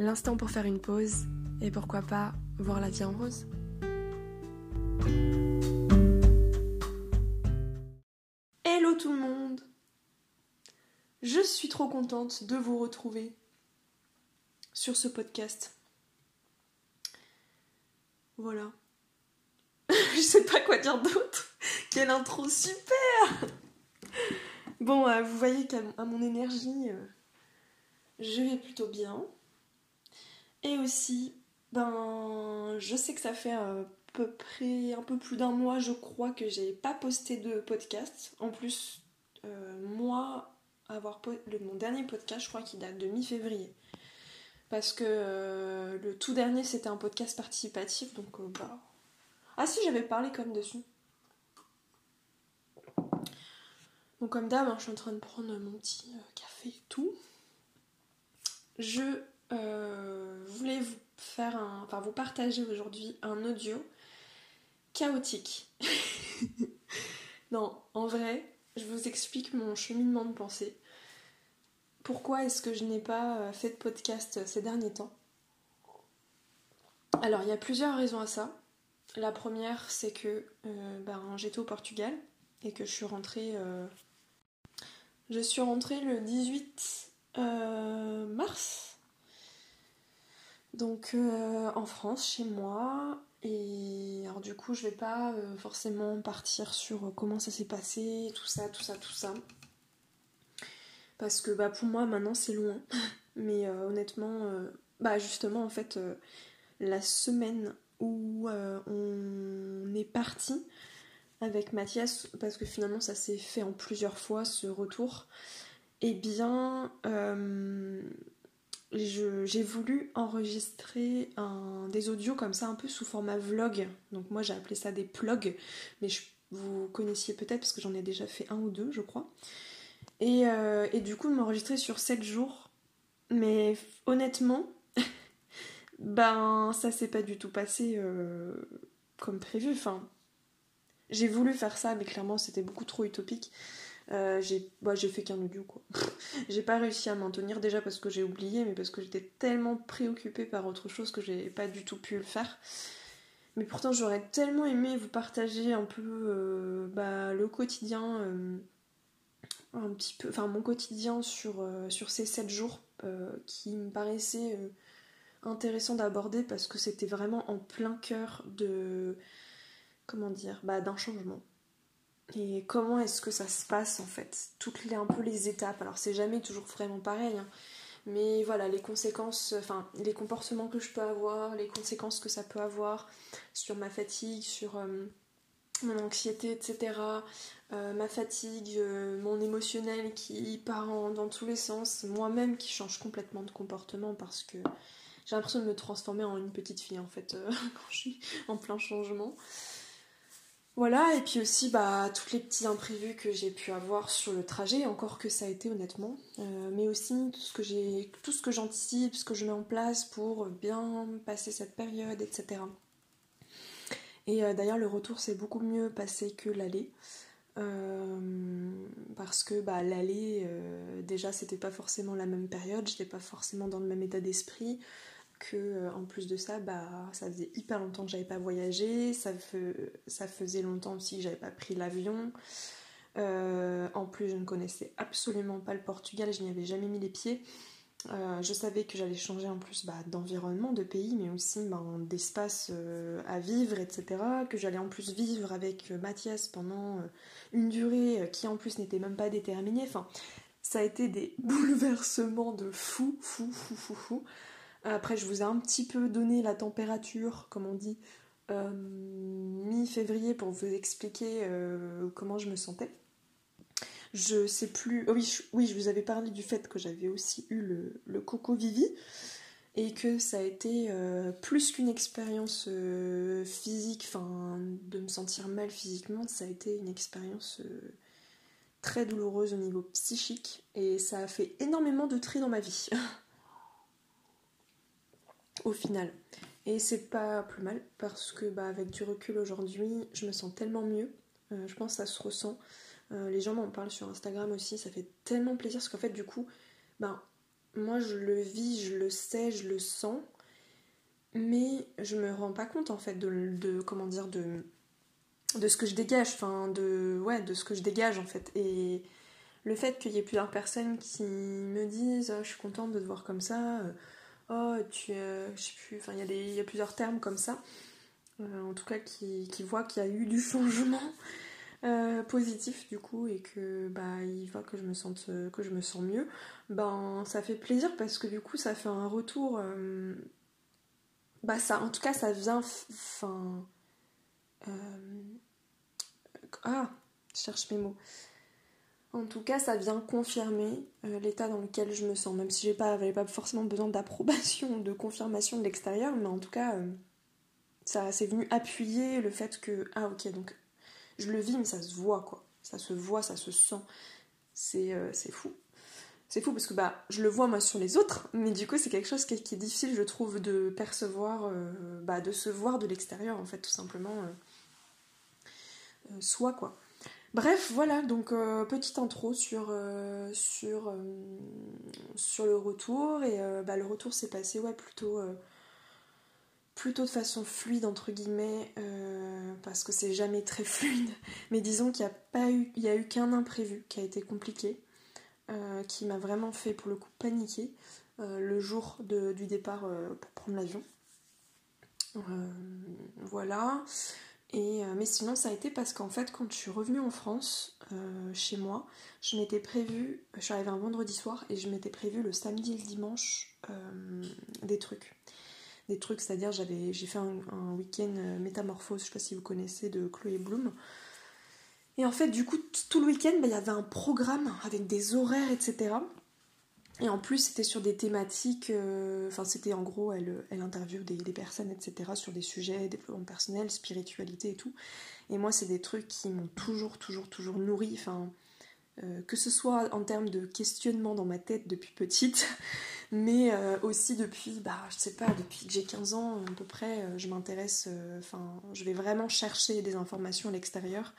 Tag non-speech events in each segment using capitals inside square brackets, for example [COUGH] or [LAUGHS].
L'instant pour faire une pause et pourquoi pas voir la vie en rose. Hello tout le monde Je suis trop contente de vous retrouver sur ce podcast. Voilà. [LAUGHS] Je sais pas quoi dire d'autre. Quelle intro super Bon, euh, vous voyez qu'à mon énergie, euh, je vais plutôt bien. Et aussi, ben, je sais que ça fait à peu près un peu plus d'un mois, je crois, que j'ai pas posté de podcast. En plus, euh, moi, avoir le, mon dernier podcast, je crois qu'il date de mi-février. Parce que le tout dernier, c'était un podcast participatif, donc bah. Ah si, j'avais parlé comme dessus. Donc comme d'hab, hein, je suis en train de prendre mon petit euh, café et tout. Je euh, voulais vous faire un, enfin vous partager aujourd'hui un audio chaotique. [LAUGHS] non, en vrai, je vous explique mon cheminement de pensée. Pourquoi est-ce que je n'ai pas euh, fait de podcast ces derniers temps? Alors, il y a plusieurs raisons à ça. La première, c'est que ben, j'étais au Portugal et que je suis rentrée je suis rentrée le 18 euh, mars. Donc euh, en France, chez moi. Et alors du coup, je vais pas euh, forcément partir sur comment ça s'est passé, tout ça, tout ça, tout ça. Parce que bah, pour moi, maintenant, c'est loin. [LAUGHS] Mais honnêtement, bah justement, en fait, la semaine où on est parti, avec Mathias, parce que finalement ça s'est fait en plusieurs fois ce retour, eh bien euh, j'ai voulu enregistrer un, des audios comme ça un peu sous format vlog. Donc moi j'ai appelé ça des plugs, mais vous connaissiez peut-être parce que j'en ai déjà fait un ou deux je crois. Et, euh, et du coup m'enregistrer sur 7 jours. Mais honnêtement, [LAUGHS] ben ça s'est pas du tout passé euh, comme prévu. Enfin, j'ai voulu faire ça, mais clairement c'était beaucoup trop utopique. Euh, j'ai bah, fait qu'un audio quoi. [LAUGHS] j'ai pas réussi à m'en tenir déjà parce que j'ai oublié, mais parce que j'étais tellement préoccupée par autre chose que j'ai pas du tout pu le faire. Mais pourtant j'aurais tellement aimé vous partager un peu euh, bah, le quotidien, euh, un petit peu, enfin mon quotidien sur, sur ces 7 jours qui me paraissait intéressant d'aborder parce que c'était vraiment en plein cœur de comment dire, bah, d'un changement. Et comment est-ce que ça se passe en fait? Toutes les, un peu les étapes. Alors c'est jamais toujours vraiment pareil, hein. mais voilà, les conséquences, enfin les comportements que je peux avoir, les conséquences que ça peut avoir sur ma fatigue, sur euh, mon anxiété, etc. Euh, ma fatigue, euh, mon émotionnel qui part dans tous les sens, moi-même qui change complètement de comportement parce que j'ai l'impression de me transformer en une petite fille en fait [LAUGHS] quand je suis en plein changement. Voilà, et puis aussi bah, tous les petits imprévus que j'ai pu avoir sur le trajet, encore que ça a été honnêtement, euh, mais aussi tout ce que ce j'anticipe, ce que je mets en place pour bien passer cette période, etc. Et euh, d'ailleurs le retour s'est beaucoup mieux passé que l'aller. Euh, parce que bah, l'aller, déjà c'était pas forcément la même période, j'étais pas forcément dans le même état d'esprit que euh, en plus de ça, bah, ça faisait hyper longtemps que j'avais pas voyagé, ça, faisait longtemps aussi que j'avais pas pris l'avion. Euh, en plus, je ne connaissais absolument pas le Portugal, je n'y avais jamais mis les pieds. Euh, je savais que j'allais changer en plus bah, d'environnement, de pays, mais aussi bah, d'espace à vivre, etc. Que j'allais en plus vivre avec Mathias pendant une durée qui en plus n'était même pas déterminée. Enfin, ça a été des [LAUGHS] bouleversements de fou, fou, fou, fou, fou. Après, je vous ai un petit peu donné la température, comme on dit, euh, mi-février pour vous expliquer euh, comment je me sentais. Je sais plus. Oh oui, je, oui, je vous avais parlé du fait que j'avais aussi eu le, Coco Vivi. et que ça a été euh, plus qu'une expérience physique, enfin de me sentir mal physiquement, ça a été une expérience très douloureuse au niveau psychique et ça a fait énormément de tri dans ma vie. [LAUGHS] au final. Et c'est pas plus mal parce que bah, avec du recul aujourd'hui, je me sens tellement mieux. je pense que ça se ressent. les gens m'en parlent sur Instagram aussi, ça fait tellement plaisir parce qu'en fait du coup, ben, moi je le vis, je le sais, je le sens, mais je me rends pas compte en fait de, comment dire de ce que je dégage, enfin de ouais de ce que je dégage en fait et le fait qu'il y ait plusieurs personnes qui me disent oh, je suis contente de te voir comme ça, euh, oh tu euh, je sais plus, enfin il y, y, a plusieurs termes comme ça, euh, en tout cas qui, qui voient qu'il y a eu du [LAUGHS] changement. Euh, positif du coup et que bah il voit que je me que je me sens mieux ben ça fait plaisir parce que du coup ça fait un retour euh, bah ça en tout cas ça vient enfin ah je cherche mes mots en tout cas ça vient confirmer l'état dans lequel je me sens même si j'ai pas j'avais pas forcément besoin d'approbation de confirmation de l'extérieur mais en tout cas ça c'est venu appuyer le fait que ah ok donc je le vis, mais ça se voit, quoi. Ça se voit, ça se sent. C'est euh, fou. C'est fou parce que bah, je le vois moi sur les autres, mais du coup c'est quelque chose qui est, difficile je trouve de percevoir, euh, bah, de se voir de l'extérieur en fait tout simplement euh, soi quoi. Bref voilà donc petite intro sur, sur, sur le retour. Et bah, le retour s'est passé ouais plutôt de façon fluide entre guillemets euh, parce que c'est jamais très [LAUGHS] fluide. Mais disons qu'il n'y a eu a eu qu'un imprévu qui a été compliqué euh, qui m'a vraiment fait pour le coup paniquer euh, le jour du départ pour prendre l'avion. Voilà et mais sinon ça a été parce qu'en fait quand je suis revenue en France chez moi je m'étais prévu je suis arrivée un vendredi soir et je m'étais prévu le samedi et le dimanche des trucs des trucs, c'est-à-dire j'avais j'ai fait un, week-end euh, métamorphose, je sais pas si vous connaissez, de Chloé Bloom. Et en fait, du coup, tout le week-end, bah, il y avait un programme avec des horaires, etc. Et en plus, c'était sur des thématiques, euh, enfin, c'était en gros, elle, elle interviewe des, personnes, etc., sur des sujets, développement personnel, spiritualité et tout. Et moi, c'est des trucs qui m'ont toujours, toujours, toujours nourri, enfin, euh, que ce soit en termes de questionnement dans ma tête depuis petite, [LAUGHS] mais euh, aussi depuis, bah, je sais pas, depuis que j'ai 15 ans à peu près, euh, je m'intéresse, enfin, je vais vraiment chercher des informations à l'extérieur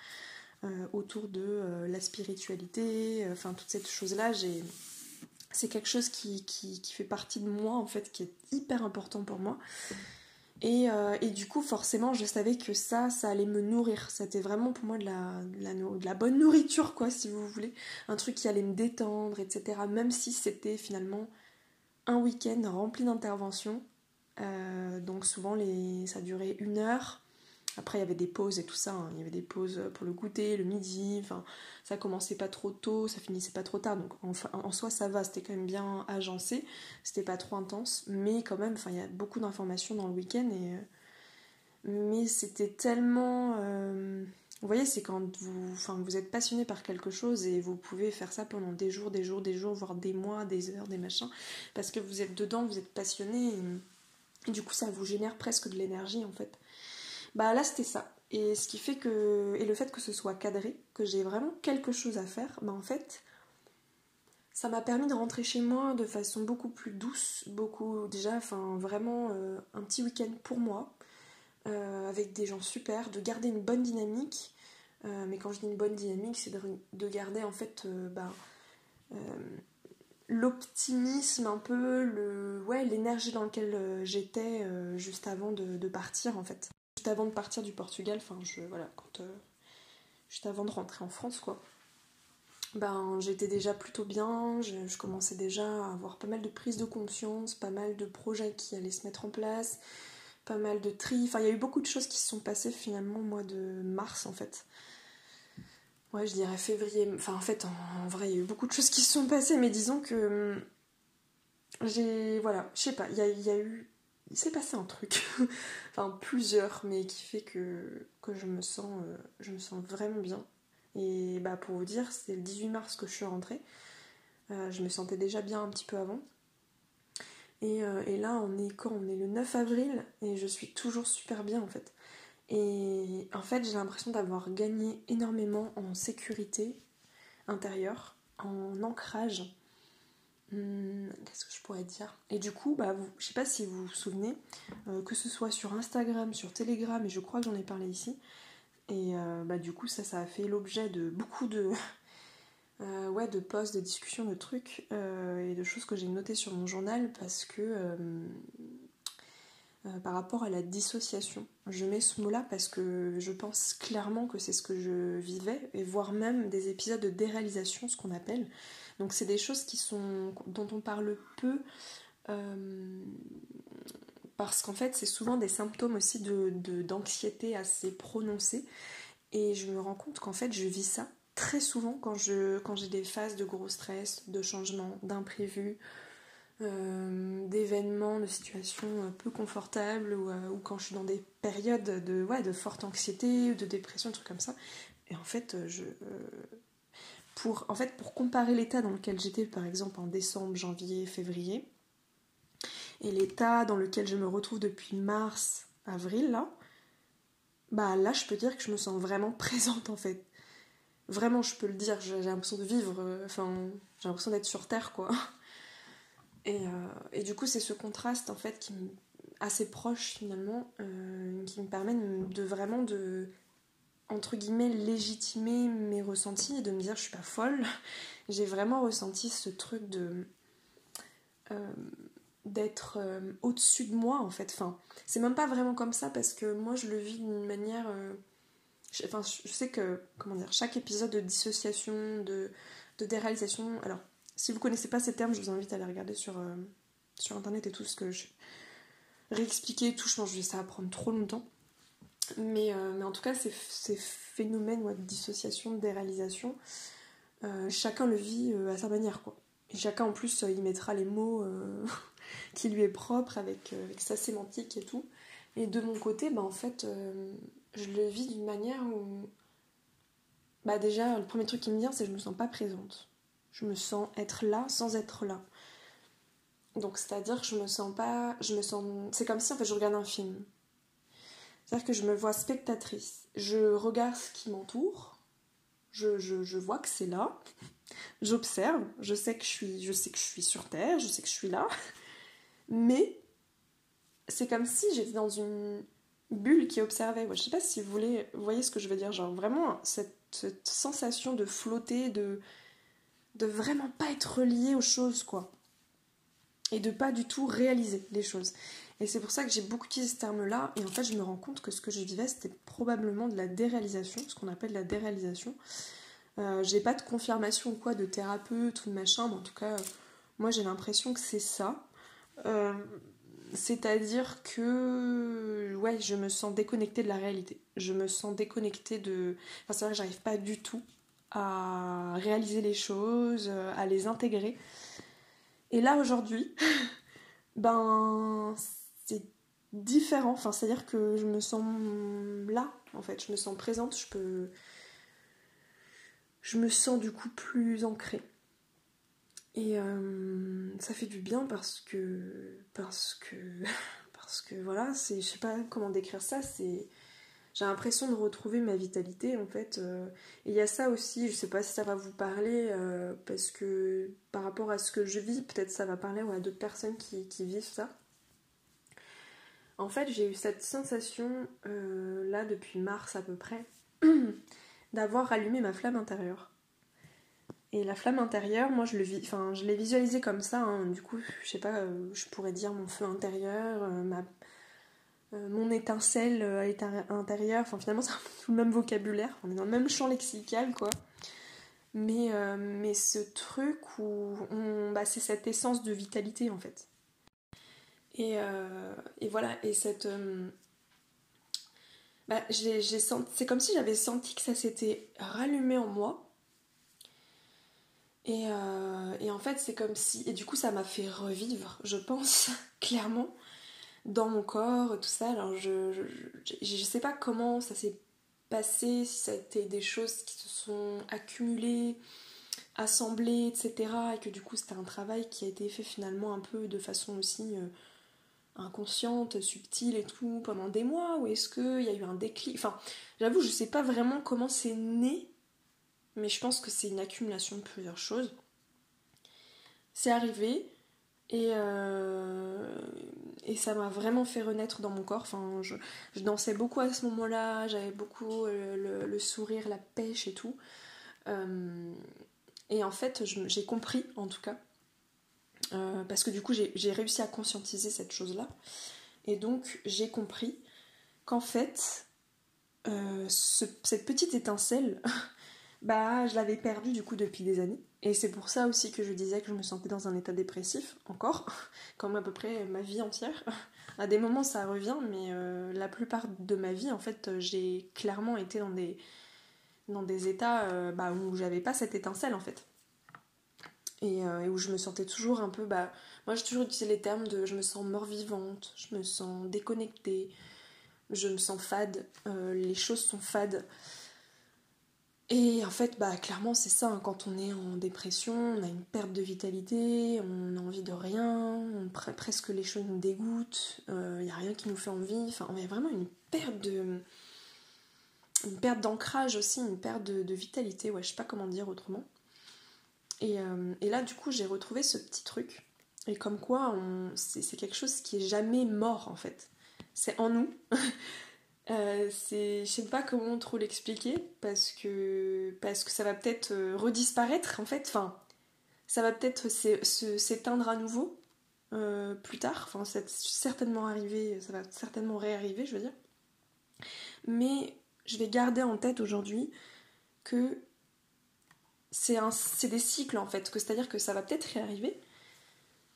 autour de la spiritualité, enfin, toutes ces choses-là, c'est quelque chose qui, fait partie de moi, en fait, qui est hyper important pour moi. Euh, et, du coup, forcément, je savais que ça, ça allait me nourrir. C'était vraiment pour moi de la, bonne nourriture, quoi, si vous voulez. Un truc qui allait me détendre, etc. Même si c'était finalement un week-end rempli d'interventions. Euh, donc souvent, ça durait une heure. Après, il y avait des pauses et tout ça. Hein. Il y avait des pauses pour le goûter, le midi. Enfin, ça commençait pas trop tôt, ça finissait pas trop tard. Donc, en, soi, ça va. C'était quand même bien agencé. C'était pas trop intense. Mais quand même, il y a beaucoup d'informations dans le week-end. Et, euh, mais c'était tellement. Euh, vous voyez, c'est quand vous, vous êtes passionné par quelque chose et vous pouvez faire ça pendant des jours, des jours, des jours, voire des mois, des heures, des machins. Parce que vous êtes dedans, vous êtes passionné. et du coup, ça vous génère presque de l'énergie en fait. Bah là c'était ça. Et ce qui fait que. Et le fait que ce soit cadré, que j'ai vraiment quelque chose à faire, bah en fait, ça m'a permis de rentrer chez moi de façon beaucoup plus douce, beaucoup déjà, enfin vraiment euh, un petit week-end pour moi, euh, avec des gens super, de garder une bonne dynamique. Euh, mais quand je dis une bonne dynamique, c'est de, garder en fait bah, l'optimisme un peu, le, ouais, l'énergie dans laquelle j'étais juste avant de partir en fait juste avant de partir du Portugal, enfin je voilà, quand euh, juste avant de rentrer en France quoi. Ben j'étais déjà plutôt bien, je, commençais déjà à avoir pas mal de prises de conscience, pas mal de projets qui allaient se mettre en place, pas mal de tri, enfin il y a eu beaucoup de choses qui se sont passées finalement au mois de mars en fait. Ouais, je dirais février. Enfin, en fait, en, vrai, il y a eu beaucoup de choses qui se sont passées, mais disons que j'ai. Voilà, je sais pas, il y y a eu il s'est passé un truc, [LAUGHS] plusieurs, mais qui fait que, que je, me sens, euh, je me sens vraiment bien. Et bah pour vous dire, c'est le 18 mars que je suis rentrée. Euh, je me sentais déjà bien un petit peu avant. Et, et, là, on est quand On est le 9 avril et je suis toujours super bien en fait. Et en fait, j'ai l'impression d'avoir gagné énormément en sécurité intérieure, en ancrage. Hmm, qu'est-ce que je pourrais dire? Et du coup, bah, vous, je sais pas si vous vous souvenez, euh, que ce soit sur Instagram, sur Telegram, et je crois que j'en ai parlé ici. Et euh, bah, du coup, ça, ça a fait l'objet de beaucoup de, [LAUGHS] euh, ouais, de posts, de discussions, de trucs et de choses que j'ai notées sur mon journal parce que par rapport à la dissociation, je mets ce mot-là parce que je pense clairement que c'est ce que je vivais, et voire même des épisodes de déréalisation, ce qu'on appelle. Donc c'est des choses qui sont dont on parle peu euh, parce qu'en fait c'est souvent des symptômes aussi de, d'anxiété assez prononcés et je me rends compte qu'en fait je vis ça très souvent quand, quand j'ai des phases de gros stress, de changement, d'imprévus, euh, d'événements, de situations peu confortables ou, euh, ou, quand je suis dans des périodes de, ouais, de forte anxiété, de dépression, des trucs comme ça. Et en fait, je, en fait, pour comparer l'état dans lequel j'étais, par exemple, en décembre, janvier, février, et l'état dans lequel je me retrouve depuis mars, avril, là, bah là, je peux dire que je me sens vraiment [LAUGHS] présente, en fait. Vraiment, je peux le dire, j'ai l'impression de vivre, euh, enfin, j'ai l'impression d'être sur Terre, quoi. Et, euh, et du coup, c'est ce contraste, en fait, qui assez proche, finalement, euh, qui me permet de vraiment de entre guillemets légitimer mes ressentis et de me dire je suis pas folle. [LAUGHS] J'ai vraiment ressenti ce truc de euh, d'être euh, au-dessus de moi en fait. Enfin, c'est même pas vraiment comme ça parce que moi je le vis d'une manière. Euh, enfin, je sais que comment dire, chaque épisode de dissociation, de, déréalisation. Alors, si vous connaissez pas ces termes, je vous invite à aller regarder sur internet et tout ce que je réexpliquer tout. Je pense que ça va prendre trop longtemps. Mais, euh, mais en tout cas, ces, phénomènes de dissociation, de déréalisation, euh, chacun le vit euh, à sa manière. quoi. Et chacun en plus, il mettra les mots [LAUGHS] qui lui est propre avec, avec, sa sémantique et tout. Et de mon côté, bah, en fait, je le vis d'une manière où. Bah, déjà, le premier truc qui me vient, c'est que je me sens pas présente. Je me sens être là sans être là. Donc, c'est-à-dire que je me sens pas. Je me sens. C'est comme si en fait je regarde un film. C'est-à-dire que je me vois spectatrice. Je regarde ce qui m'entoure. Je, vois que c'est là. J'observe. Je sais que je suis, sur Terre. Je sais que je suis là. Mais c'est comme si j'étais dans une bulle qui observait. Je sais pas si vous voulez, voyez ce que je veux dire. Genre vraiment cette, cette sensation de flotter, de de vraiment pas être relié aux choses, quoi. Et de pas du tout réaliser les choses. Et c'est pour ça que j'ai beaucoup utilisé ce terme-là. Et en fait, je me rends compte que ce que je vivais, c'était probablement de la déréalisation, ce qu'on appelle la déréalisation. Euh, j'ai pas de confirmation ou quoi de thérapeute ou de machin, mais en tout cas, moi j'ai l'impression que c'est ça. Euh, c'est-à-dire que ouais, je me sens déconnectée de la réalité. Je me sens déconnectée de. Enfin, c'est vrai que j'arrive pas du tout à réaliser les choses, à les intégrer. Et là aujourd'hui, [LAUGHS] ben c'est différent. Enfin, c'est-à-dire que je me sens là, en fait. Je me sens présente. Je peux. Je me sens du coup plus ancrée. Et euh, ça fait du bien parce que. Parce que. [LAUGHS] Parce que voilà, c'est. Je sais pas comment décrire ça. C'est. J'ai l'impression de retrouver ma vitalité en fait. Euh. et il y a ça aussi, je sais pas si ça va vous parler, euh, parce que par rapport à ce que je vis, peut-être ça va parler à d'autres personnes qui, qui vivent ça. En fait, j'ai eu cette sensation, euh, là, depuis mars à peu près, [CLEARS THROAT] d'avoir allumé ma flamme intérieure. Et la flamme intérieure, moi, je l'ai visualisée comme ça. Hein. du coup, je sais pas, euh, je pourrais dire mon feu intérieur, euh, mon étincelle intérieure. Enfin, finalement, c'est tout le même vocabulaire. On est dans le même champ lexical, quoi. Mais, mais ce truc où bah, c'est cette essence de vitalité, en fait. Euh, et, voilà, et cette. Euh, bah, j'ai, c'est comme si j'avais senti que ça s'était rallumé en moi. Et, euh, et en fait, c'est comme si. Et du coup, ça m'a fait revivre, je pense, [LAUGHS] clairement, dans mon corps, tout ça. Alors, je, je, je, sais pas comment ça s'est passé, si ça a été des choses qui se sont accumulées, assemblée, etc. Et que du coup c'était un travail qui a été fait finalement un peu de façon aussi inconsciente, subtile et tout pendant des mois Ou est-ce qu'il y a eu un déclic? Enfin, j'avoue, je sais pas vraiment comment c'est né, mais je pense que c'est une accumulation de plusieurs choses. C'est arrivé et, euh, ça m'a vraiment fait renaître dans mon corps. Enfin, je, dansais beaucoup à ce moment-là, j'avais beaucoup le, sourire, la pêche et tout. Euh, et en fait, j'ai compris en tout cas euh, parce que du coup j'ai réussi à conscientiser cette chose-là. Et donc j'ai compris qu'en fait, euh, cette petite étincelle, [LAUGHS] bah je l'avais perdue du coup depuis des années. Et c'est pour ça aussi que je disais que je me sentais dans un état dépressif, encore, [LAUGHS] comme à peu près ma vie entière. À des moments ça revient, mais euh, la plupart de ma vie, en fait, j'ai clairement été dans des, dans des états bah, où j'avais pas cette étincelle en fait. Euh, et, où je me sentais toujours un peu. Bah, moi, j'ai toujours utilisé les termes de je me sens mort-vivante, je me sens déconnectée, je me sens fade, euh, les choses sont fades. Et en fait, bah, clairement, c'est ça. Hein. quand on est en dépression, on a une perte de vitalité, on a envie de rien, presque les choses nous dégoûtent, il euh, n'y a rien qui nous fait envie. Enfin, on a vraiment une perte de. Une perte d'ancrage aussi, une perte de, de vitalité, ouais, je sais pas comment dire autrement. Euh, et, là, du coup, j'ai retrouvé ce petit truc. Et comme quoi, c'est quelque chose qui est jamais mort, en fait. C'est en nous. [LAUGHS] euh, je sais pas comment trop l'expliquer, parce que, parce que ça va peut-être euh, redisparaître, en fait. Enfin, ça va peut-être s'éteindre à nouveau euh, plus tard. Enfin, c'est certainement arrivé, ça va certainement réarriver, je veux dire. Mais je vais garder en tête aujourd'hui que c'est des cycles en fait, c'est-à-dire que ça va peut-être réarriver,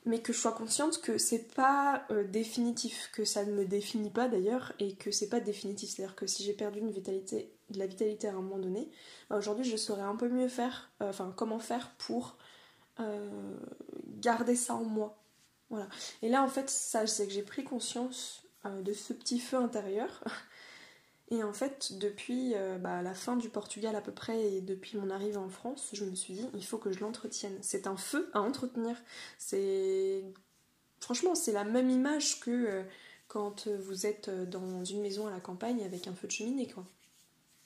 mais que je sois consciente que c'est pas euh, définitif, que ça ne me définit pas d'ailleurs, et que c'est pas définitif. C'est-à-dire que si j'ai perdu une vitalité, de la vitalité à un moment donné, bah, aujourd'hui je saurais un peu mieux faire, euh, enfin comment faire pour euh, garder ça en moi. Voilà. Et là en fait, ça c'est que j'ai pris conscience de ce petit feu intérieur [LAUGHS] Et en fait, depuis euh, bah, la fin du Portugal à peu près et depuis mon arrivée en France, je me suis dit, il faut que je l'entretienne. C'est un feu à entretenir. C'est. Franchement, c'est la même image que euh, quand vous êtes dans une maison à la campagne avec un feu de cheminée, quoi.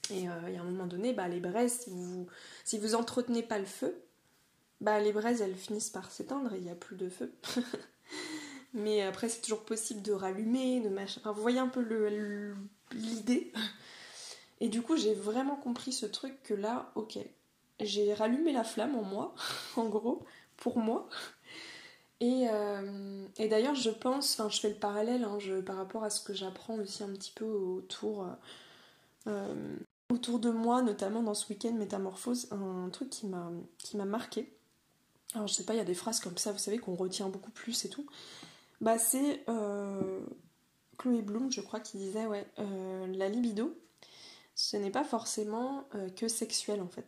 Et euh, y a un moment donné, bah, les braises, si vous, si entretenez pas le feu, bah, les braises, elles finissent par s'éteindre et il n'y a plus de feu. [LAUGHS] Mais après, c'est toujours possible de rallumer, de machin. Enfin, vous voyez un peu l'idée. Et du coup, j'ai vraiment compris ce truc que là, ok, j'ai rallumé la flamme en moi, [LAUGHS] en gros, pour moi. Et, euh, et d'ailleurs, je pense, enfin, je fais le parallèle hein, par rapport à ce que j'apprends aussi un petit peu autour, euh, autour de moi, notamment dans ce week-end métamorphose, un truc qui m'a marqué. Alors, je sais pas, il y a des phrases comme ça, vous savez, qu'on retient beaucoup plus et tout bah, c'est euh, Chloé Bloom, je crois, qui disait ouais, euh, la libido, ce n'est pas forcément euh, que sexuel en fait.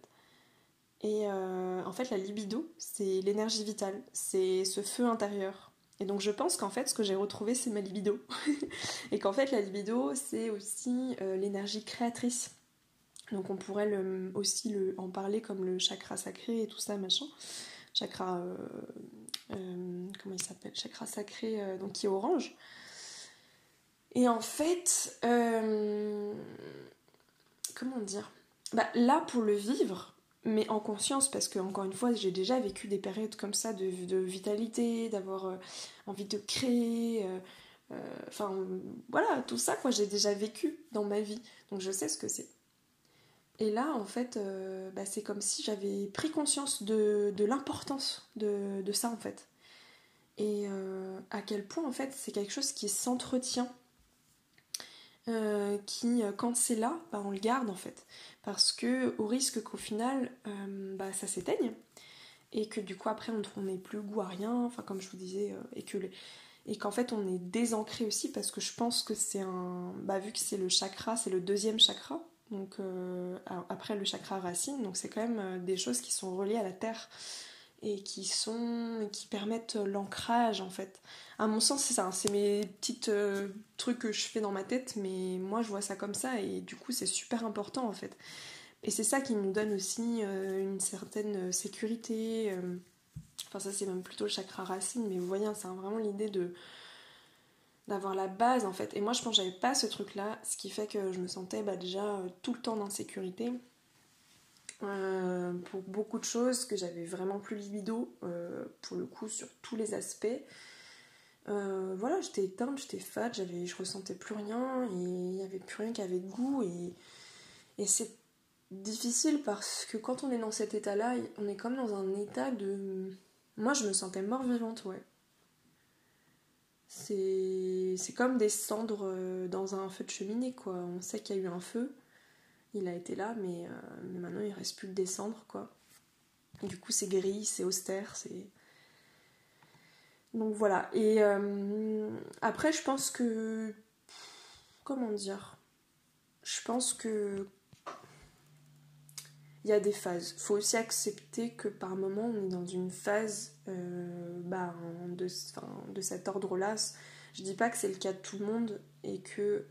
Et en fait, la libido, c'est l'énergie vitale, c'est ce feu intérieur. Et donc, je pense qu'en fait, ce que j'ai retrouvé, c'est ma libido. [LAUGHS] et qu'en fait, la libido, c'est aussi l'énergie créatrice. Donc, on pourrait aussi le, en parler comme le chakra sacré et tout ça, machin. Chakra euh, comment il s'appelle? Chakra sacré, euh, donc qui est orange. Et en fait, euh, comment dire? Bah, Là, pour le vivre, mais en conscience, parce que encore une fois, j'ai déjà vécu des périodes comme ça de, vitalité, d'avoir envie de créer. Enfin, voilà, tout ça, quoi, j'ai déjà vécu dans ma vie. Donc je sais ce que c'est. Et là, en fait, euh, bah, c'est comme si j'avais pris conscience de, l'importance de, ça, en fait. Et euh, à quel point, en fait, c'est quelque chose qui s'entretient. Euh, qui, quand c'est là, bah, on le garde, en fait. Parce que, au risque qu'au final, bah, ça s'éteigne. Et que du coup, après, on n'ait plus goût à rien. Enfin, comme je vous disais, et que et qu'en fait on est désancré aussi parce que je pense que c'est un bah vu que c'est le chakra c'est le deuxième chakra donc euh, après le chakra racine, donc c'est quand même euh, des choses qui sont reliées à la terre et qui permettent l'ancrage en fait. À mon sens, c'est ça, c'est mes petits euh, trucs que je fais dans ma tête, mais moi je vois ça comme ça et du coup c'est super important en fait Et c'est ça qui nous donne aussi une certaine sécurité. Enfin, ça, c'est même plutôt le chakra racine, mais vous voyez, hein, c'est vraiment l'idée de d'avoir la base en fait. Et moi, je pense que j'avais pas ce truc-là, ce qui fait que je me sentais bah, déjà tout le temps d'insécurité. Euh, pour beaucoup de choses, que j'avais vraiment plus libido, euh, pour le coup, sur tous les aspects. Euh, voilà, j'étais éteinte, j'étais fat, j'avais, je ressentais plus rien, et il n'y avait plus rien qui avait de goût, et, et c'est difficile parce que quand on est dans cet état-là, on est comme dans un état de... Moi, je me sentais mort vivante, ouais. C'est, c'est comme des cendres dans un feu de cheminée, quoi. On sait qu'il y a eu un feu, il a été là, mais, euh, mais maintenant il reste plus que descendre, quoi. du coup, c'est gris, c'est austère, c'est. Donc voilà. Et euh, après, je pense que. Comment dire? Je pense que. Il y a des phases. Il faut aussi accepter que par moment, on est dans une phase euh, bah, de, de cet ordre-là. Je dis pas que c'est le cas de tout le monde et que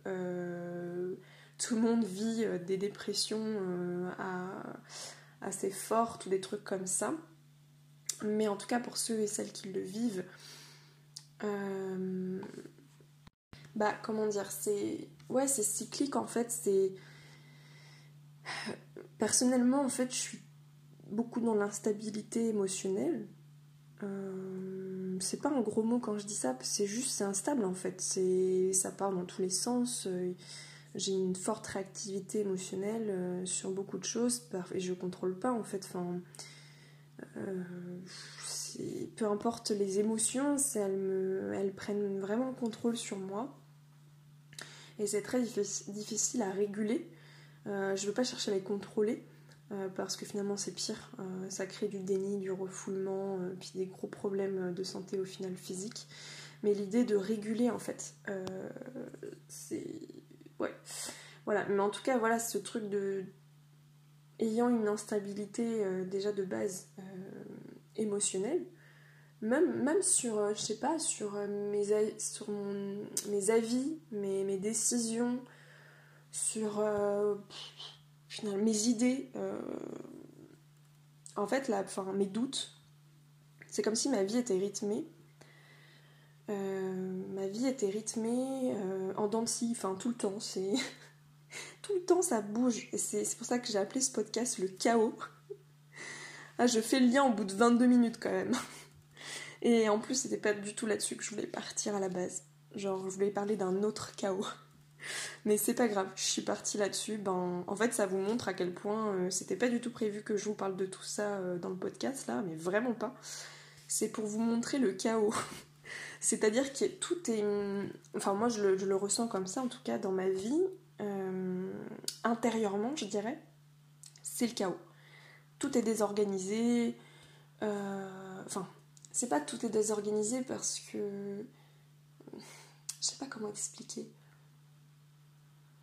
tout le monde vit euh, des dépressions euh, assez fortes ou des trucs comme ça. Mais en tout cas, pour ceux et celles qui le vivent, euh, bah comment dire, c'est ouais, c'est cyclique en fait. C'est personnellement en fait, je suis beaucoup dans l'instabilité émotionnelle. c'est pas un gros mot quand je dis ça, c'est juste c'est instable en fait. C'est ça part dans tous les sens j'ai une forte réactivité émotionnelle euh, sur beaucoup de choses et je contrôle pas en fait. Enfin, euh, peu importe les émotions, elles, me, elles prennent vraiment le contrôle sur moi. Et c'est très difficile à réguler. Euh, je veux pas chercher à les contrôler parce que finalement c'est pire. ça crée du déni, du refoulement, puis des gros problèmes de santé au final physique. Mais l'idée de réguler en fait, c'est ouais. Voilà, mais en tout cas, voilà, ce truc de. ayant une instabilité euh, déjà de base euh, émotionnelle, même, même sur, euh, je sais pas, sur, mes, sur mes avis, mes, mes décisions, sur finalement, mes idées, en fait, là, enfin, mes doutes, c'est comme si ma vie était rythmée euh, ma vie était rythmée euh, en dents enfin tout le temps, c'est [LAUGHS] tout le temps ça bouge et c'est pour ça que j'ai appelé ce podcast le chaos. ah, je fais le lien au bout de 22 minutes quand même. Et en plus, c'était pas du tout là-dessus que je voulais partir à la base. Genre, je voulais parler d'un autre chaos. Mais c'est pas grave, je suis partie là-dessus. Ben, en fait, ça vous montre à quel point euh, c'était pas du tout prévu que je vous parle de tout ça dans le podcast là, mais vraiment pas. C'est pour vous montrer le chaos [LAUGHS] c'est-à-dire que tout est. Enfin, moi, je le, ressens comme ça, en tout cas, dans ma vie, euh, intérieurement, je dirais, c'est le chaos. Tout est désorganisé. Euh, enfin, c'est pas tout est désorganisé parce que. Je sais pas comment expliquer.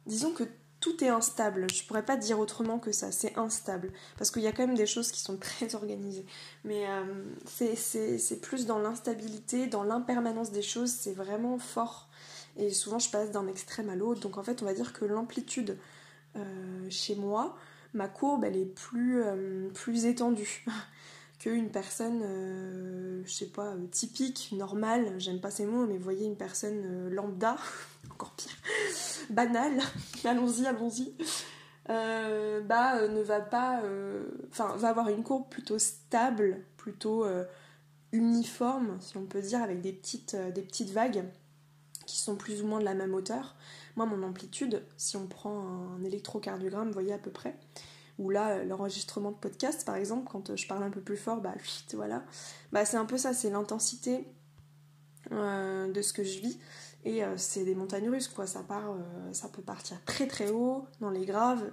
Disons que tout est instable. Je pourrais pas dire autrement que ça. C'est instable. Parce qu'il y a quand même des choses qui sont [LAUGHS] très organisées. Mais euh, c'est plus dans l'instabilité, dans l'impermanence des choses. C'est vraiment fort. Et souvent, je passe d'un extrême à l'autre. Donc en fait, on va dire que l'amplitude euh, chez moi, ma courbe, elle est plus, euh, plus étendue. [LAUGHS] qu'une personne, je sais pas, typique, normale, j'aime pas ces mots, mais voyez une personne lambda, [LAUGHS] encore pire, [LAUGHS] banal, [LAUGHS] allons-y, allons-y, euh, bah, euh, ne va pas. Euh, va avoir une courbe plutôt stable, plutôt uniforme, si on peut dire, avec des petites, des petites vagues qui sont plus ou moins de la même hauteur. Moi, mon amplitude, si on prend un électrocardiogramme, vous voyez à peu près, ou là, l'enregistrement de podcast, par exemple, quand je parle un peu plus fort, bah, voilà. Bah, c'est un peu ça, c'est l'intensité de ce que je vis. Et euh, c'est des montagnes russes, quoi. Ça, part, euh, ça peut partir très très haut, dans les graves,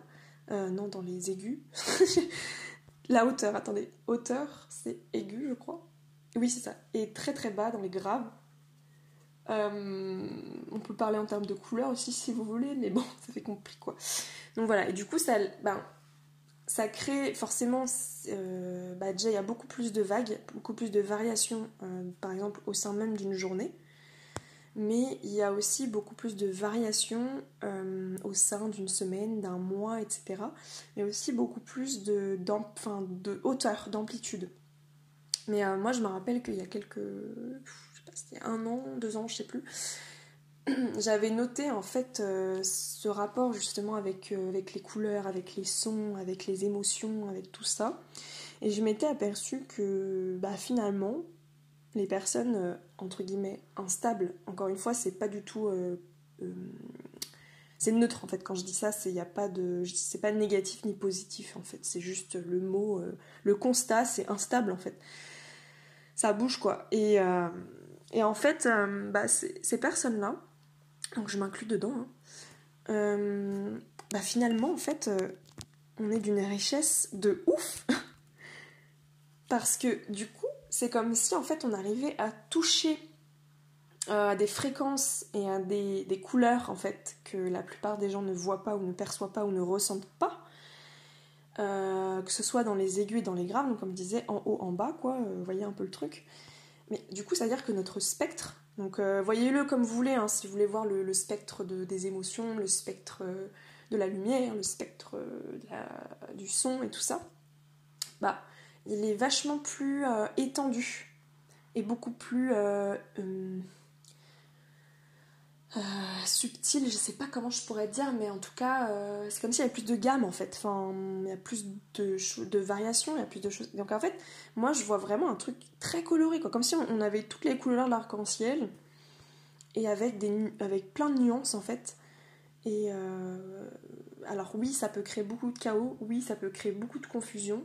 euh, non, dans les aigus. [LAUGHS] La hauteur, attendez, hauteur, c'est aigu, je crois. Oui, c'est ça. Et très très bas dans les graves. on peut parler en termes de couleur aussi si vous voulez, mais bon, [LAUGHS] ça fait compliqué quoi. Donc voilà, et du coup, ça, ben, ça crée forcément. bah déjà, il y a beaucoup plus de vagues, beaucoup plus de variations, par exemple, au sein même d'une journée. mais il y a aussi beaucoup plus de variations euh, au sein d'une semaine, d'un mois, etc. Mais aussi beaucoup plus de, de hauteur, d'amplitude. Mais euh, moi, je me rappelle qu'il y a quelques. Je sais pas, c'était un an, deux ans, je sais plus. [CLEARS THROAT] J'avais noté en fait euh, ce rapport justement avec, avec les couleurs, avec les sons, avec les émotions, avec tout ça. Et je m'étais aperçue que bah, finalement, les personnes euh, entre guillemets instables, encore une fois, c'est pas du tout. Euh, euh, c'est neutre en fait quand je dis ça, c'est pas pas négatif ni positif en fait, c'est juste le mot, le constat, c'est instable en fait. Ça bouge quoi. Et, et en fait, bah, ces personnes-là, donc je m'inclus dedans, hein, bah, finalement en fait, on est d'une richesse de ouf [LAUGHS] parce que du coup, c'est comme si en fait on arrivait à toucher euh, à des fréquences et à des, couleurs en fait que la plupart des gens ne voient pas ou ne perçoivent pas ou ne ressentent pas. Euh, que ce soit dans les aigus et dans les graves, donc comme je disais, en haut, en bas, quoi, euh, vous voyez un peu le truc. Mais du coup, ça veut dire que notre spectre, donc voyez-le comme vous voulez, hein, si vous voulez voir le, spectre des émotions, le spectre de la lumière, le spectre du son et tout ça, bah, il est vachement plus euh, étendu et beaucoup plus euh, euh, subtil. Je sais pas comment je pourrais dire, mais en tout cas, c'est comme s'il y avait plus de gamme en fait. Enfin, il y a plus de, variations, il y a plus de choses. Donc en fait, moi je vois vraiment un truc très coloré, quoi. Comme si on avait toutes les couleurs de l'arc-en-ciel et avec, des, avec plein de nuances en fait. Et alors oui, ça peut créer beaucoup de chaos, oui, ça peut créer beaucoup de confusion,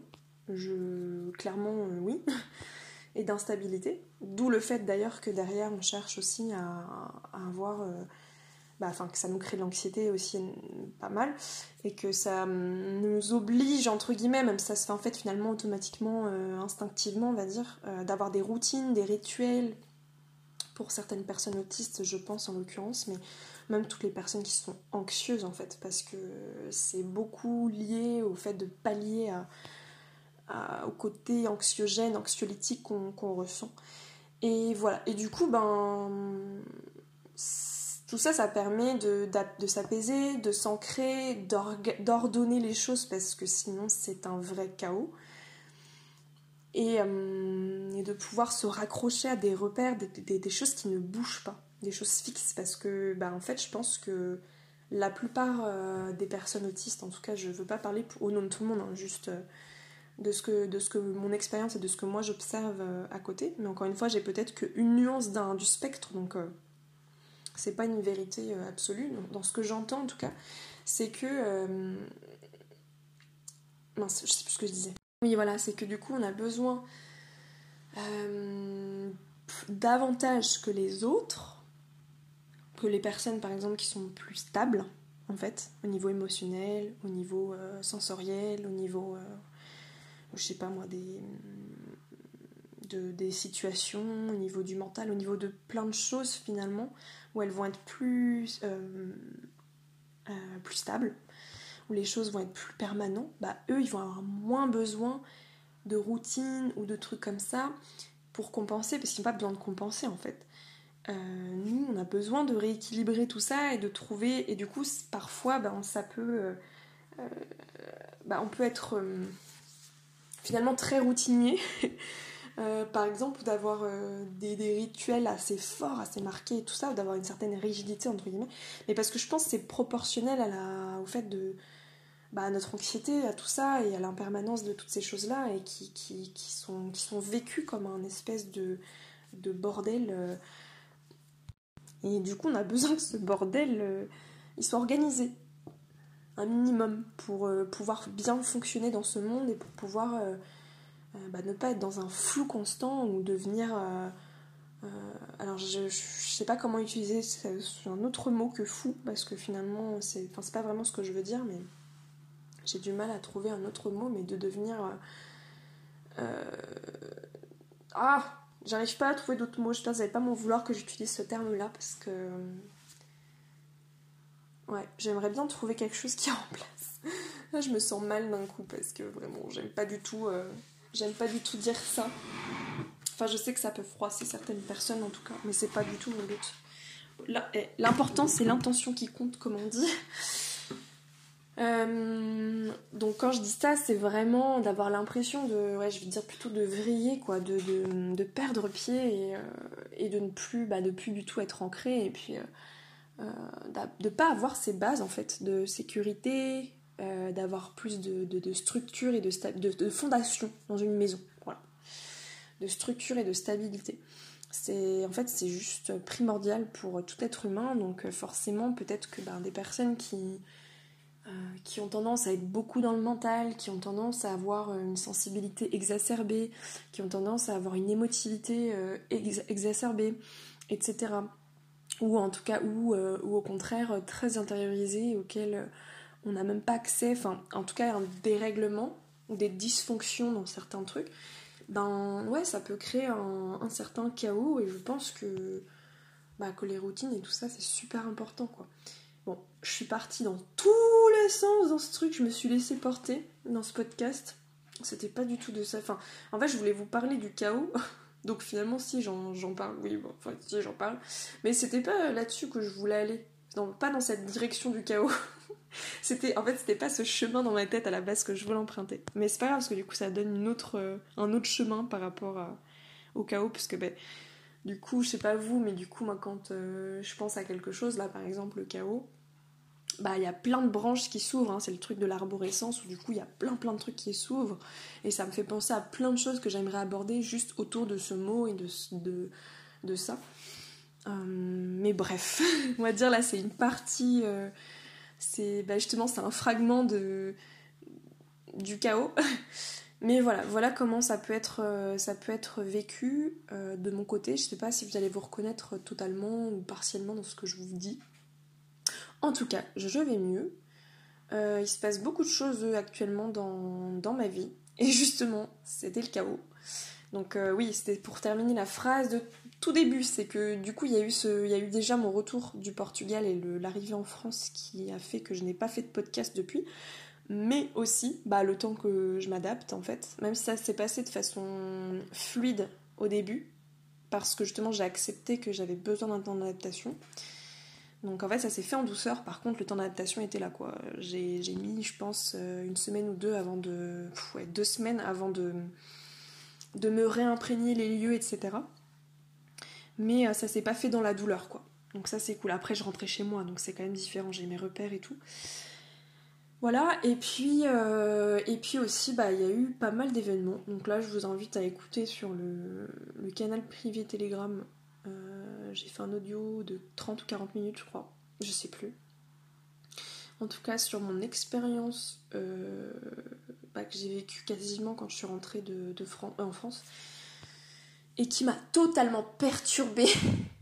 je, clairement, euh, oui. [LAUGHS] et d'instabilité. D'où le fait d'ailleurs que derrière, on cherche aussi à, avoir. Euh, bah, enfin, que ça nous crée de l'anxiété aussi pas mal. Et que ça hum, nous oblige, entre guillemets, même ça se fait en fait finalement automatiquement, euh, instinctivement, on va dire, d'avoir des routines, des rituels. Pour certaines personnes autistes, je pense en l'occurrence, mais même toutes les personnes qui sont anxieuses en fait, parce que c'est beaucoup lié au fait de pallier à au côté anxiogène, anxiolytique qu'on ressent. Et voilà. Et du coup, ben, tout ça, ça permet de, s'apaiser, de s'ancrer, d'ordonner les choses parce que sinon c'est un vrai chaos. Et, euh, de pouvoir se raccrocher à des repères, des, choses qui ne bougent pas, des choses fixes. Parce que, ben, en fait, je pense que la plupart euh, des personnes autistes, en tout cas, je veux pas parler au nom de tout le monde, hein, juste. Euh, de ce que, de ce que mon expérience et de ce que moi j'observe euh, à côté. Mais encore une fois, j'ai peut-être qu'une nuance d'un, du spectre, donc euh, c'est pas une vérité euh, absolue. dans ce que j'entends en tout cas, c'est que. mince, je sais plus ce que je disais. Oui, voilà, c'est que du coup, on a besoin davantage que les autres, que les personnes par exemple qui sont plus stables, en fait, au niveau émotionnel, au niveau sensoriel, au niveau je sais pas moi, des, situations au niveau du mental, au niveau de plein de choses finalement, où elles vont être plus, euh, euh, plus stables, où les choses vont être plus permanentes, bah eux ils vont avoir moins besoin de routine ou de trucs comme ça pour compenser, parce qu'ils n'ont pas besoin de compenser en fait. Euh, nous, on a besoin de rééquilibrer tout ça et de trouver, et du coup, parfois, bah, ça peut, bah, on peut être finalement très routinier. [LAUGHS] Euh, par exemple, d'avoir euh, des, rituels assez forts, assez marqués et tout ça, ou d'avoir une certaine rigidité, entre guillemets. Mais parce que je pense que c'est proportionnel au fait de. Bah, notre anxiété, à tout ça, et à l'impermanence de toutes ces choses-là, et qui, sont, vécues comme un espèce de, de bordel. Euh. Et du coup, on a besoin que ce bordel, soit organisé un minimum pour euh, pouvoir bien fonctionner dans ce monde et pour pouvoir euh, euh, bah, ne pas être dans un flou constant ou devenir... alors je, ne sais pas comment utiliser un autre mot que fou parce que finalement c'est enfin, pas vraiment ce que je veux dire mais j'ai du mal à trouver un autre mot mais de devenir ah j'arrive pas à trouver d'autres mots je pense que pas m'en vouloir que j'utilise ce terme là parce que Ouais, j'aimerais bien trouver quelque chose qui [LAUGHS] remplace. Là, je me sens mal d'un coup parce que vraiment, j'aime pas du tout, euh, j'aime pas du tout dire ça. Enfin, je sais que ça peut froisser certaines personnes en tout cas, mais c'est pas du tout mon but. eh, l'important c'est l'intention qui compte, comme on dit. Euh, donc quand je dis ça, c'est vraiment d'avoir l'impression de, ouais, je vais dire plutôt de vriller, quoi, de, perdre pied et, euh, et, de ne plus, bah, de plus du tout être ancré et puis de pas avoir ces bases en fait de sécurité, d'avoir plus de, structure et de, de, fondation dans une maison, voilà, de structure et de stabilité. C'est en fait c'est juste primordial pour tout être humain, donc forcément peut-être que ben, des personnes qui euh, qui ont tendance à être beaucoup dans le mental, qui ont tendance à avoir une sensibilité exacerbée, qui ont tendance à avoir une émotivité euh, exacerbée, etc. Ou en tout cas, ou, euh, ou au contraire très intériorisée, auquel on n'a même pas accès, enfin en tout cas un dérèglement ou des dysfonctions dans certains trucs, ben ouais, ça peut créer un, un certain chaos et je pense que, bah, que les routines et tout ça c'est super important quoi. Bon, je suis partie dans tous les sens dans ce truc, je me suis laissée porter dans ce podcast. C'était pas du tout de ça. Enfin, en fait, je voulais vous parler du chaos. [LAUGHS] Donc finalement, si j'en parle, oui, enfin, si j'en parle. Mais c'était pas là-dessus que je voulais aller. pas dans cette direction du chaos. [LAUGHS] c'était, en fait, c'était pas ce chemin dans ma tête à la base que je voulais emprunter. Mais c'est pas grave parce que du coup, ça donne euh, un autre chemin par rapport au chaos. Parce que, ben, du coup, je sais pas vous, mais du coup, moi, quand euh, je pense à quelque chose, là, par exemple, le chaos, bah il y a plein de branches qui s'ouvrent, hein. c'est le truc de l'arborescence où du coup il y a plein plein de trucs qui s'ouvrent et ça me fait penser à plein de choses que j'aimerais aborder juste autour de ce mot et de, de, de ça. Euh, mais bref, [LAUGHS] on va dire là c'est une partie, euh, c'est bah, justement c'est un fragment de, du chaos. [LAUGHS] Mais voilà, voilà comment ça peut être, euh, ça peut être vécu de mon côté. Je sais pas si vous allez vous reconnaître totalement ou partiellement dans ce que je vous dis. En tout cas, je vais mieux. Euh, il se passe beaucoup de choses actuellement dans, ma vie. [LAUGHS] Et justement, c'était le chaos. Donc euh, oui, c'était pour terminer la phrase de tout début, c'est que du coup il y, a eu y a eu déjà mon retour du Portugal et l'arrivée en France qui a fait que je n'ai pas fait de podcast depuis, mais aussi bah, le temps que je m'adapte en fait, même si ça s'est passé de façon fluide au début, parce que justement j'ai accepté que j'avais besoin d'un temps d'adaptation. Donc en fait, ça s'est fait en douceur. Par contre, le temps d'adaptation était là, quoi. J'ai mis, je pense, euh, une semaine ou deux avant de. deux semaines avant de, de me réimprégner les lieux, etc. Mais euh, ça s'est pas fait dans la douleur, quoi. Donc ça, c'est cool. Après, je rentrais chez moi, donc c'est quand même différent. J'ai mes repères et tout. Voilà, et puis, euh, et puis aussi, bah, il y a eu pas mal d'événements. Donc là, je vous invite à écouter sur le canal privé Telegram euh, j'ai fait un audio de 30 ou 40 minutes, je crois. Je sais plus. En tout cas, sur mon expérience euh, bah, que j'ai vécue quasiment quand je suis rentrée de, en France et qui m'a totalement perturbée [LAUGHS]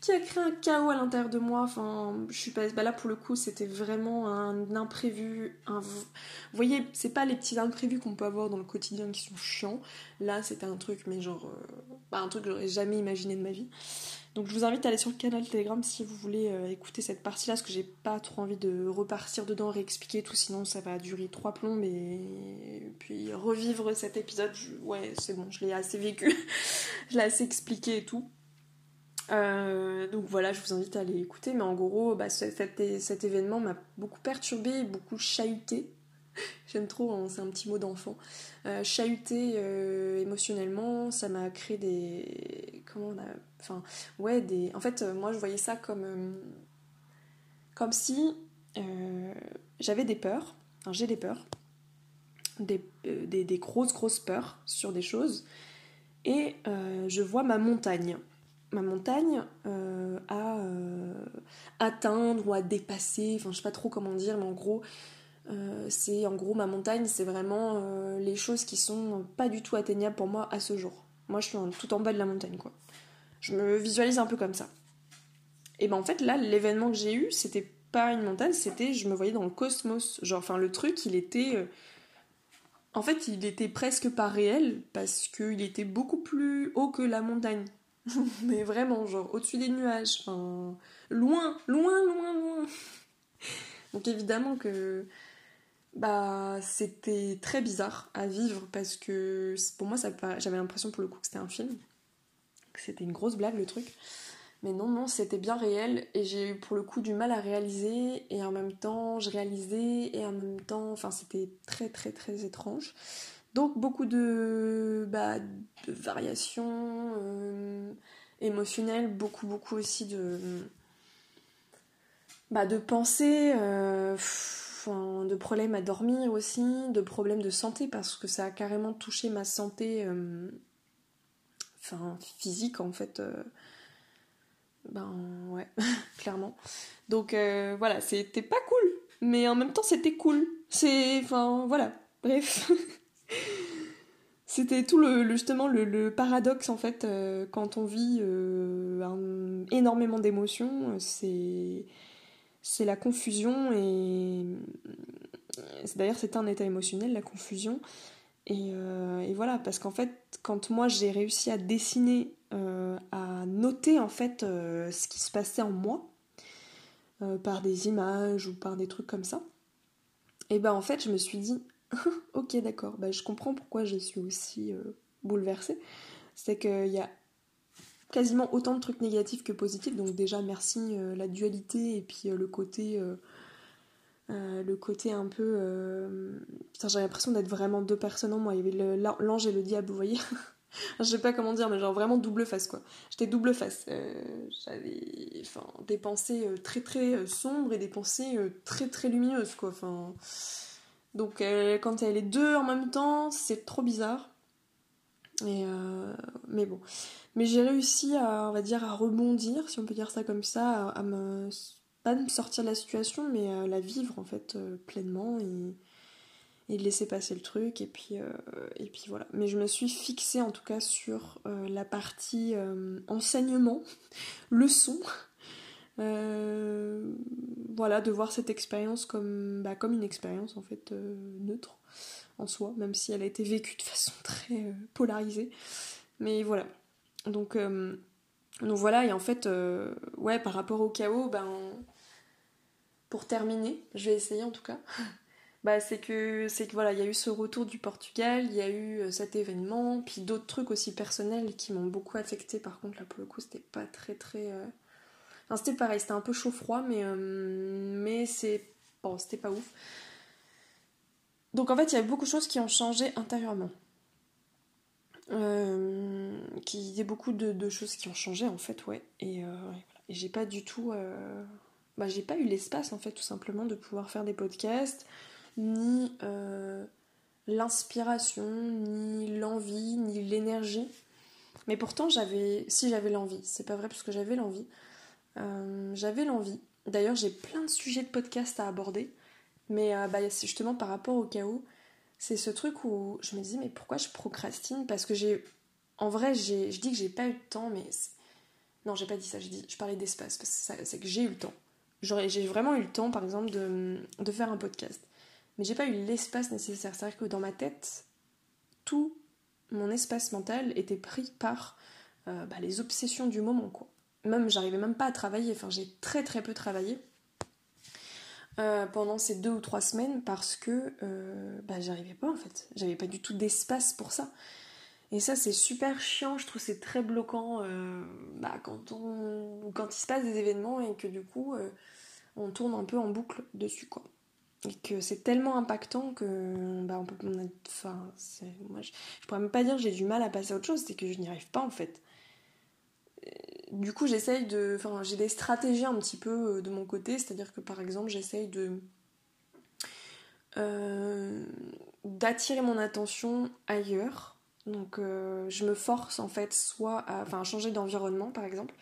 qui a créé un chaos à l'intérieur de moi? Enfin, je suis pas. Bah là, pour le coup, c'était vraiment un imprévu. Vous voyez, c'est pas les petits imprévus qu'on peut avoir dans le quotidien qui sont chiants. Là, c'était un truc, mais genre. Euh, bah, un truc que j'aurais jamais imaginé de ma vie. Donc, je vous invite à aller sur le canal Telegram si vous voulez euh, écouter cette partie-là, parce que j'ai pas trop envie de repartir dedans, réexpliquer tout, sinon ça va durer trois plombs. Et puis, revivre cet épisode, ouais, c'est bon, je l'ai assez vécu. [LAUGHS] je l'ai assez expliqué et tout. Euh, donc voilà, je vous invite à aller écouter. Mais en gros, bah, cet, événement m'a beaucoup perturbé, beaucoup chahuté. [LAUGHS] J'aime trop, hein, c'est un petit mot d'enfant. Euh, chahuté euh, émotionnellement, ça m'a créé des. Comment on a. Enfin, ouais, des. En fait, moi je voyais ça comme. comme si j'avais des peurs. Enfin, j'ai des peurs. Des, grosses, grosses peurs sur des choses. Et je vois ma montagne ma montagne euh, à euh, atteindre ou à dépasser, enfin je sais pas trop comment dire, mais en gros, euh, c'est en gros ma montagne, c'est vraiment les choses qui sont pas du tout atteignables pour moi à ce jour. Moi je suis tout en bas de la montagne quoi. Je me visualise un peu comme ça. Et ben en fait là l'événement que j'ai eu c'était pas une montagne, c'était je me voyais dans le cosmos. Genre enfin le truc il était en fait il était presque pas réel parce qu'il était beaucoup plus haut que la montagne. [LAUGHS] mais vraiment, genre au-dessus des nuages, enfin, loin, loin, loin, loin. [LAUGHS] Donc évidemment que bah c'était très bizarre à vivre parce que pour moi ça j'avais l'impression pour le coup que c'était un film, que c'était une grosse blague le truc. Mais non, non, c'était bien réel et j'ai eu pour le coup du mal à réaliser et en même temps je réalisais et en même temps, enfin c'était très très très étrange. Donc beaucoup de, bah, variations euh, émotionnelles, beaucoup beaucoup aussi de, bah, de pensées, euh, de problèmes à dormir aussi, de problèmes de santé parce que ça a carrément touché ma santé euh, physique en fait. Ben ouais, [LAUGHS] clairement. Donc voilà, c'était pas cool, mais en même temps c'était cool. C'est, enfin voilà, bref. [LAUGHS] c'était tout le, justement le, paradoxe en fait euh, quand on vit euh, énormément d'émotions, c'est c'est la confusion et d'ailleurs c'est un état émotionnel la confusion et, et voilà parce qu'en fait quand moi j'ai réussi à dessiner euh, à noter en fait euh, ce qui se passait en moi euh, par des images ou par des trucs comme ça. Et ben en fait je me suis dit [LAUGHS] ok d'accord, bah, je comprends pourquoi je suis aussi bouleversée. C'est qu'il y a quasiment autant de trucs négatifs que positifs, donc déjà merci la dualité et puis le côté le côté un peu. Putain, j'ai l'impression d'être vraiment deux personnes en moi. Il y avait l'ange et le diable, vous voyez [LAUGHS] je sais pas comment dire, mais genre vraiment double face quoi. J'étais double face. Euh, j'avais des pensées euh, très très euh, sombres et des pensées très très lumineuses quoi. Enfin, donc quand il y a les deux en même temps, c'est trop bizarre. Et mais bon. Mais j'ai réussi à, on va dire, à rebondir, si on peut dire ça comme ça, à, me. pas me sortir de la situation, mais à la vivre en fait pleinement et laisser passer le truc et puis, euh, et puis voilà. Mais je me suis fixée en tout cas sur euh, la partie euh, enseignement, [LAUGHS] leçon. Voilà, de voir cette expérience comme, bah, comme une expérience en fait neutre en soi, même si elle a été vécue de façon [LAUGHS] très polarisée. Mais voilà. Donc, donc voilà, et en fait, ouais, par rapport au chaos, ben, pour terminer, je vais essayer en tout cas. [LAUGHS] bah, c'est que c'est que voilà, il y a eu ce retour du Portugal, il y a eu euh, cet événement, puis d'autres trucs aussi personnels qui m'ont beaucoup affecté. Par contre, là pour le coup, c'était pas très très. Euh, c'était pareil, c'était un peu chaud-froid, mais euh, mais c'est bon, c'était pas ouf. Donc en fait, il y a beaucoup de choses qui ont changé intérieurement. qui il y a beaucoup de, choses qui ont changé en fait, ouais. Et, et j'ai pas du tout. Bah, j'ai pas eu l'espace en fait, tout simplement, de pouvoir faire des podcasts ni euh, l'inspiration, ni l'envie, ni l'énergie. Mais pourtant, j'avais, si j'avais l'envie, c'est pas vrai parce que j'avais l'envie. Euh, j'avais l'envie. D'ailleurs, j'ai plein de sujets de podcast à aborder, mais euh, bah, justement par rapport au chaos, c'est ce truc où je me dis mais pourquoi je procrastine? Parce que j'ai, en vrai, je dis que j'ai pas eu de temps, mais non, j'ai pas dit ça. Dis, je parlais d'espace c'est que j'ai eu le temps. J'ai vraiment eu le temps, par exemple, de, de faire un podcast mais j'ai pas eu l'espace nécessaire. C'est-à-dire que dans ma tête, tout mon espace mental était pris par euh, bah, les obsessions du moment, quoi. Même, j'arrivais même pas à travailler, enfin, j'ai très très peu travaillé euh, pendant ces deux ou trois semaines parce que euh, bah, j'arrivais pas en fait. J'avais pas du tout d'espace pour ça. Et ça, c'est super chiant, je trouve c'est très bloquant bah, quand, on, quand il se passe des événements et que du coup, on tourne un peu en boucle dessus, quoi et que c'est tellement impactant que bah on peut moi je, pourrais même pas dire que j'ai du mal à passer à autre chose c'est que je n'y arrive pas en fait du coup j'essaye de enfin j'ai des stratégies un petit peu euh, de mon côté. C'est à dire que par exemple j'essaye de euh, d'attirer mon attention ailleurs. Donc euh, je me force en fait soit à enfin changer d'environnement par exemple.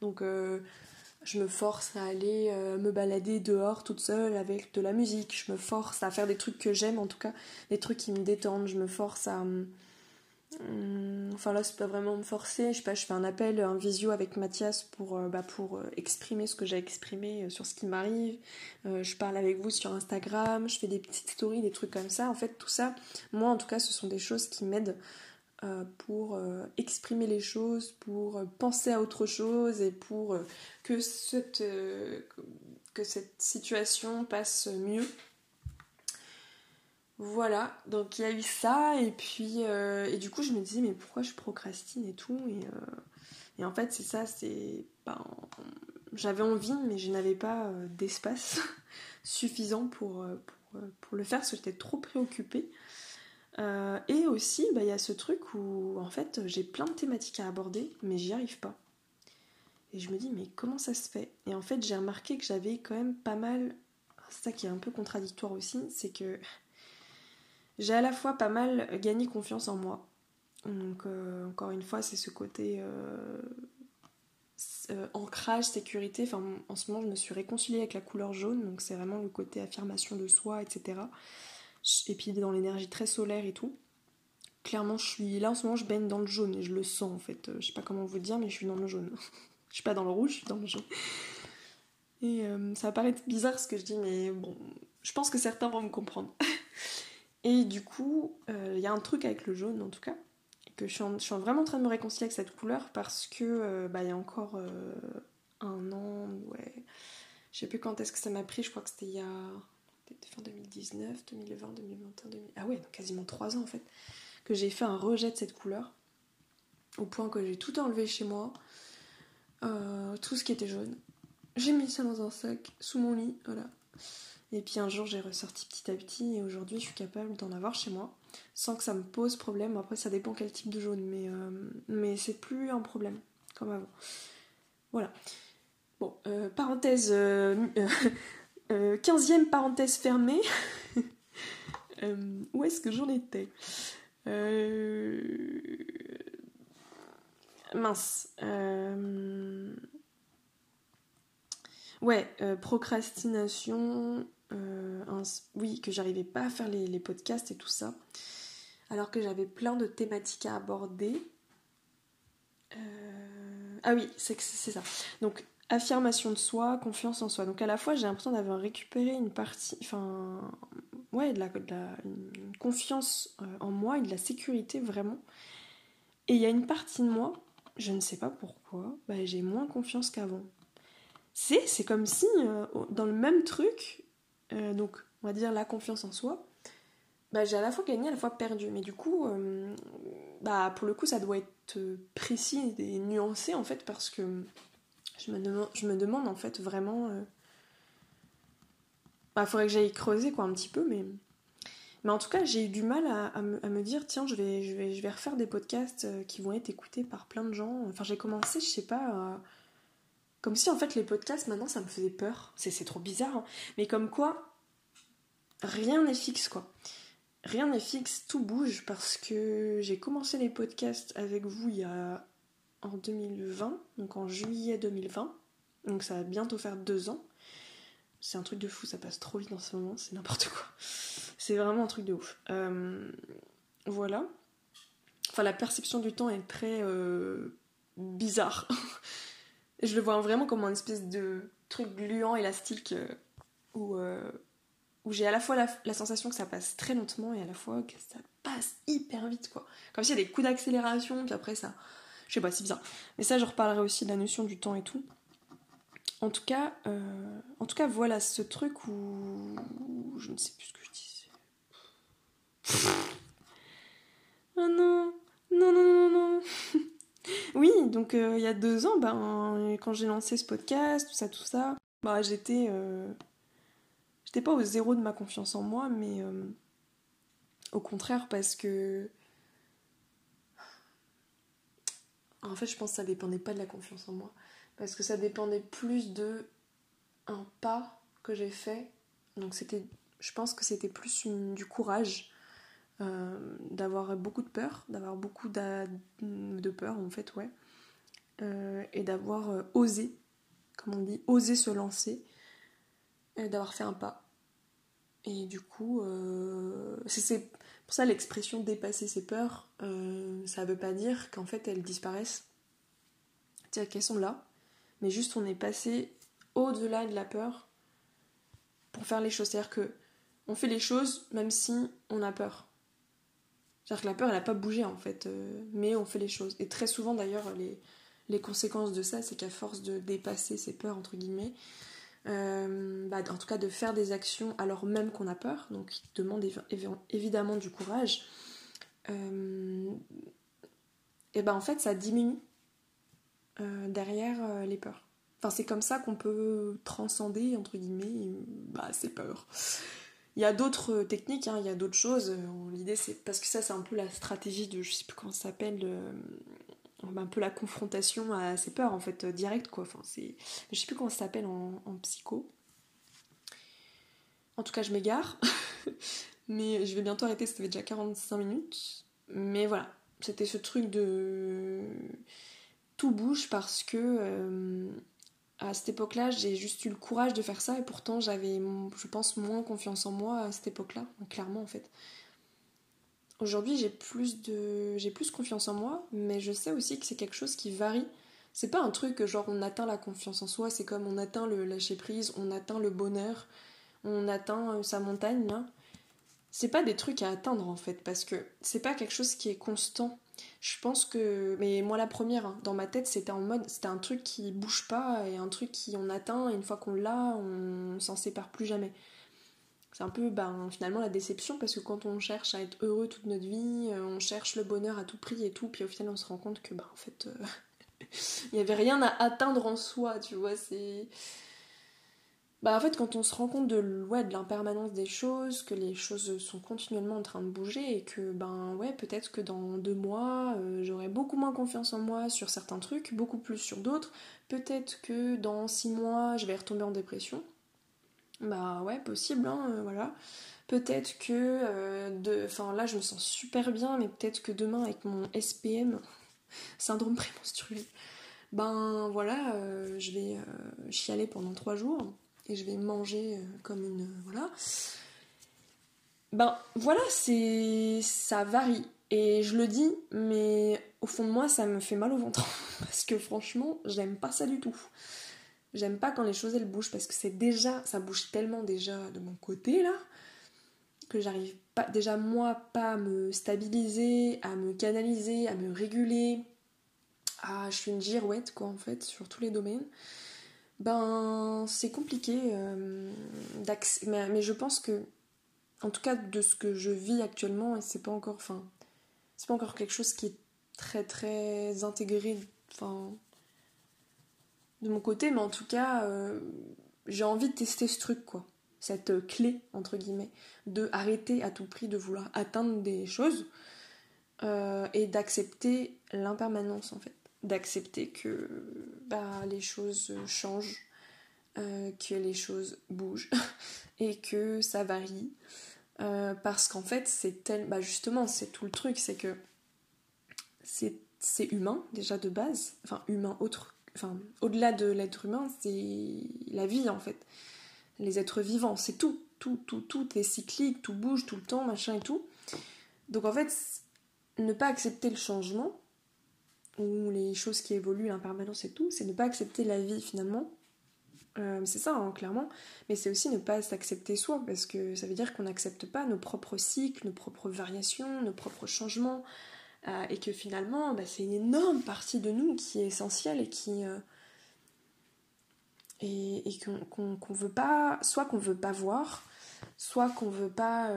Donc je me force à aller me balader dehors toute seule avec de la musique, je me force à faire des trucs que j'aime en tout cas, des trucs qui me détendent, je me force à... Hum, enfin là c'est pas vraiment me forcer, je sais pas, je fais un appel, un visio avec Mathias pour, euh, bah, euh, exprimer ce que j'ai exprimé sur ce qui m'arrive, je parle avec vous sur Instagram, je fais des petites stories, des trucs comme ça, en fait tout ça, moi en tout cas ce sont des choses qui m'aident euh, pour euh, exprimer les choses, pour euh, penser à autre chose et pour que cette situation passe mieux. Voilà, donc il y a eu ça et puis et du coup je me disais mais pourquoi je procrastine et tout et Et en fait, c'est ça, c'est. Ben, j'avais envie, mais je n'avais pas euh, d'espace [LAUGHS] suffisant pour, euh, euh, le faire, parce que j'étais trop préoccupée. et aussi, bah, il y a ce truc où, en fait, j'ai plein de thématiques à aborder, mais j'y arrive pas. Et je me dis, mais comment ça se fait? Et en fait, j'ai remarqué que j'avais quand même pas mal. C'est ça qui est un peu contradictoire aussi, c'est que j'ai à la fois pas mal gagné confiance en moi. Donc, encore une fois, c'est ce côté euh, ancrage, sécurité. Enfin, en ce moment, je me suis réconciliée avec la couleur jaune, donc c'est vraiment le côté affirmation de soi, etc. Et puis dans l'énergie très solaire et tout. Clairement, je suis là en ce moment, je baigne dans le jaune et je le sens en fait. Euh, je sais pas comment vous dire, mais je suis dans le jaune. [LAUGHS] je suis pas dans le rouge, je suis dans le jaune. Et euh, ça va paraître bizarre ce que je dis, mais bon, je pense que certains vont me comprendre. [LAUGHS] et du coup, il y a un truc avec le jaune en tout cas que je suis, vraiment en train de me réconcilier avec cette couleur parce que euh, bah, il y a encore euh, un an, ouais, je sais plus quand est-ce que ça m'a pris, je crois que c'était il y a fin 2019, 2020, 2021, 2000... ah ouais, quasiment trois ans en fait, que j'ai fait un rejet de cette couleur au point que j'ai tout enlevé chez moi, euh, tout ce qui était jaune. J'ai mis ça dans un sac sous mon lit, voilà. Et puis un jour j'ai ressorti petit à petit et aujourd'hui je suis capable d'en avoir chez moi sans que ça me pose problème. Après ça dépend quel type de jaune, mais, euh, mais c'est plus un problème comme avant. Voilà. Bon, euh, parenthèse, euh, 15e [LAUGHS] euh, parenthèse fermée. [LAUGHS] où est-ce que j'en étais? Mince. Ouais, procrastination, euh, oui, que j'arrivais pas à faire les, podcasts et tout ça, alors que j'avais plein de thématiques à aborder. Euh, ah oui, c'est ça. Donc, affirmation de soi, confiance en soi. Donc, à la fois, j'ai l'impression d'avoir récupéré une partie, enfin, ouais, de la, confiance euh, en moi et de la sécurité vraiment. Et il y a une partie de moi, je ne sais pas pourquoi, bah, j'ai moins confiance qu'avant. C'est comme si, dans le même truc, euh, donc on va dire la confiance en soi, bah, j'ai à la fois gagné, à la fois perdu. Mais du coup, euh, bah, pour le coup, ça doit être précis et nuancé en fait, parce que je me, demande, en fait vraiment. Euh, bah, faudrait que j'aille creuser quoi un petit peu, mais. Mais en tout cas, j'ai eu du mal à, me, dire, tiens, je vais, je, vais, je vais refaire des podcasts qui vont être écoutés par plein de gens. Enfin, j'ai commencé, je sais pas, comme si en fait les podcasts maintenant ça me faisait peur. C'est trop bizarre. Hein. Mais comme quoi, rien n'est fixe quoi. Rien n'est fixe, tout bouge parce que j'ai commencé les podcasts avec vous il y a en 2020, donc en juillet 2020. Donc ça va bientôt faire deux ans. C'est un truc de fou, ça passe trop vite en ce moment, c'est n'importe quoi. C'est vraiment un truc de ouf. Euh, voilà. Enfin, la perception du temps est très euh, bizarre. [LAUGHS] je le vois vraiment comme une espèce de truc gluant, élastique, euh, où, euh, où j'ai à la fois la, sensation que ça passe très lentement et à la fois que ça passe hyper vite, quoi. Comme s'il y a des coups d'accélération, puis après ça. Je sais pas, c'est bizarre. Mais ça, je reparlerai aussi de la notion du temps et tout. En tout cas, euh, en tout cas, voilà ce truc où je ne sais plus ce que je disais. [LAUGHS] oh non, non, non, non, non. [LAUGHS] Oui, donc euh, il y a deux ans, ben, quand j'ai lancé ce podcast, tout ça, tout ça, bah, j'étais. Euh, j'étais pas au zéro de ma confiance en moi, mais euh, au contraire, parce que. En fait, je pense que ça dépendait pas de la confiance en moi, parce que ça dépendait plus de un pas que j'ai fait. Donc c'était. Je pense que c'était plus du courage euh, d'avoir beaucoup de peur, d'avoir beaucoup de peur en fait, ouais, euh, et d'avoir euh, osé, comme on dit, osé se lancer, d'avoir fait un pas. Et du coup, c'est pour ça l'expression dépasser ses peurs, ça veut pas dire qu'en fait elles disparaissent. C'est-à-dire qu'elles sont là, mais juste on est passé au-delà de la peur pour faire les choses. C'est-à-dire que on fait les choses même si on a peur. C'est-à-dire que la peur, elle n'a pas bougé en fait, euh, mais on fait les choses. Et très souvent d'ailleurs, les, conséquences de ça, c'est qu'à force de dépasser ces peurs, entre guillemets, euh, bah, en tout cas de faire des actions alors même qu'on a peur, donc qui demande évidemment du courage, euh, et ben en fait ça diminue. derrière les peurs. Enfin, c'est comme ça qu'on peut transcender, entre guillemets, bah, ces peurs. Il y a d'autres techniques, hein, il y a d'autres choses. L'idée, c'est parce que ça, c'est un peu la stratégie de, je sais plus comment ça s'appelle, un peu la confrontation à ses peurs, en fait, direct, quoi. Enfin, je sais plus comment ça s'appelle en, psycho. En tout cas, je m'égare. [LAUGHS] Mais je vais bientôt arrêter, ça fait déjà 45 minutes. Mais voilà, c'était ce truc de. Tout bouge parce que. Euh, à cette époque-là, j'ai juste eu le courage de faire ça et pourtant j'avais, je pense, moins confiance en moi à cette époque-là, clairement en fait. Aujourd'hui, j'ai plus de, j'ai plus confiance en moi, mais je sais aussi que c'est quelque chose qui varie. C'est pas un truc genre on atteint la confiance en soi, c'est comme on atteint le lâcher prise, on atteint le bonheur, on atteint euh, sa montagne c'est pas des trucs à atteindre en fait, parce que c'est pas quelque chose qui est constant. Je pense que. Mais moi, la première, hein, dans ma tête, c'était en mode. C'était un truc qui bouge pas et un truc qui on atteint, et une fois qu'on l'a, on s'en sépare plus jamais. C'est un peu ben, finalement la déception parce que quand on cherche à être heureux toute notre vie, euh, on cherche le bonheur à tout prix et tout, puis au final on se rend compte que ben, en fait euh, [LAUGHS] il n'y avait rien à atteindre en soi, tu vois, c'est bah en fait quand on se rend compte de de l'impermanence des choses, que les choses sont continuellement en train de bouger et que ben ouais peut-être que dans deux mois euh, j'aurai beaucoup moins confiance en moi sur certains trucs, beaucoup plus sur d'autres, peut-être que dans six mois je vais retomber en dépression. Bah ouais possible hein, euh, voilà. Peut-être que euh, de. Enfin là je me sens super bien, mais peut-être que demain avec mon SPM, [LAUGHS] syndrome prémenstruel, ben voilà, je vais chialer pendant trois jours et je vais manger euh, comme une. Voilà. Ben voilà, c'est. ça varie. Et je le dis, mais au fond de moi, ça me fait mal au ventre. [LAUGHS] Parce que franchement, j'aime pas ça du tout. J'aime pas quand les choses elles bougent parce que c'est déjà. ça bouge tellement déjà de mon côté là que j'arrive pas déjà moi pas à me stabiliser, à me canaliser, à me réguler. Ah, je suis une girouette quoi en fait sur tous les domaines. Ben, c'est compliqué euh, mais, je pense que, en tout cas, de ce que je vis actuellement, et c'est pas encore, c'est pas encore quelque chose qui est très très intégré, enfin, de mon côté, mais en tout cas, euh, j'ai envie de tester ce truc, quoi. Cette clé, entre guillemets, de arrêter à tout prix de vouloir atteindre des choses euh, et d'accepter l'impermanence, en fait d'accepter que bah, les choses changent, euh, que les choses bougent [LAUGHS] et que ça varie. Euh, parce qu'en fait, c'est tel... bah, justement, c'est tout le truc, c'est que c'est, humain déjà de base, enfin humain autre, enfin au-delà de l'être humain, c'est la vie en fait. Les êtres vivants, c'est tout, tout, tout, tout est cyclique, tout bouge tout le temps, machin et tout. Donc en fait, ne pas accepter le changement, ou les choses qui évoluent, l'impermanence et tout, c'est ne pas accepter la vie finalement. Euh, c'est ça, hein, clairement. Mais c'est aussi ne pas s'accepter soi, parce que ça veut dire qu'on n'accepte pas nos propres cycles, nos propres variations, nos propres changements, euh, et que finalement, bah, c'est une énorme partie de nous qui est essentielle et qui. Euh, et, qu'on veut pas. Soit qu'on veut pas voir, soit qu'on veut pas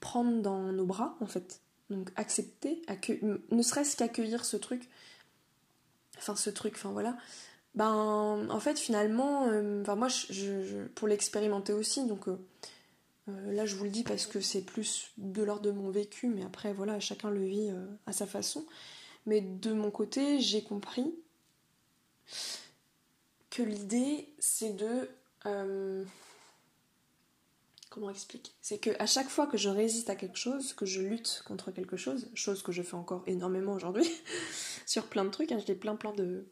prendre dans nos bras, en fait. Donc accepter, ne serait-ce qu'accueillir ce truc, enfin ce truc, enfin voilà. Ben en fait finalement, euh, moi je, pour l'expérimenter aussi, donc euh, euh, là je vous le dis parce que c'est plus de l'ordre de mon vécu, mais après voilà chacun le vit à sa façon. Mais de mon côté j'ai compris que l'idée c'est de comment expliquer? C'est que à chaque fois que je résiste à quelque chose, que je lutte contre quelque chose, chose que je fais encore énormément aujourd'hui, [LAUGHS] sur plein de trucs, hein, j'ai plein plein de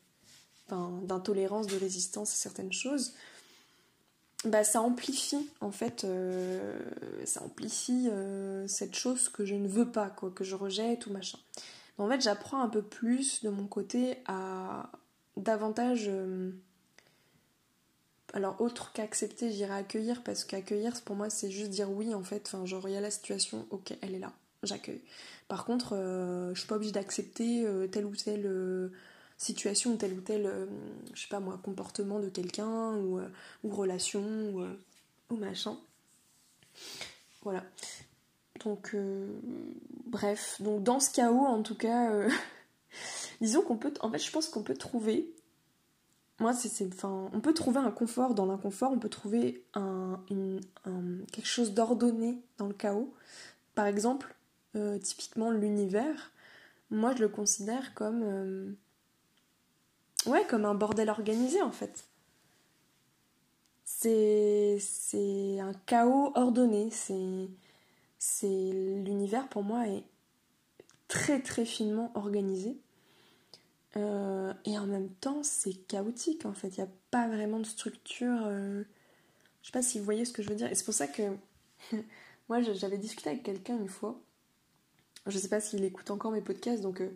d'intolérance, de résistance à certaines choses, bah ça amplifie en fait, euh, ça amplifie euh, cette chose que je ne veux pas, quoi, que je rejette ou machin. en fait, j'apprends un peu plus de mon côté à davantage euh, alors autre qu'accepter, j'irai accueillir parce qu'accueillir pour moi c'est juste dire oui en fait, enfin genre il y a la situation, ok elle est là, j'accueille. Par contre euh, je suis pas obligée d'accepter euh, telle ou telle euh, situation, tel ou tel, je sais pas moi, comportement de quelqu'un ou, ou, relation ou, ou, machin. Voilà. Donc bref, donc dans ce chaos en tout cas [LAUGHS] disons qu'on peut, en fait, je pense qu'on peut trouver, moi, c'est, on peut trouver un confort dans l'inconfort, on peut trouver quelque chose d'ordonné dans le chaos. Par exemple, euh, typiquement l'univers, moi, je le considère comme, euh, ouais, comme un bordel organisé en fait. C'est, un chaos ordonné. L'univers pour moi est très très finement organisé. Euh, et en même temps, c'est chaotique en fait. Il n'y a pas vraiment de structure. Euh, je sais pas si vous voyez ce que je veux dire. Et c'est pour ça que [LAUGHS] moi j'avais discuté avec quelqu'un une fois. Je sais pas s'il écoute encore mes podcasts, donc euh,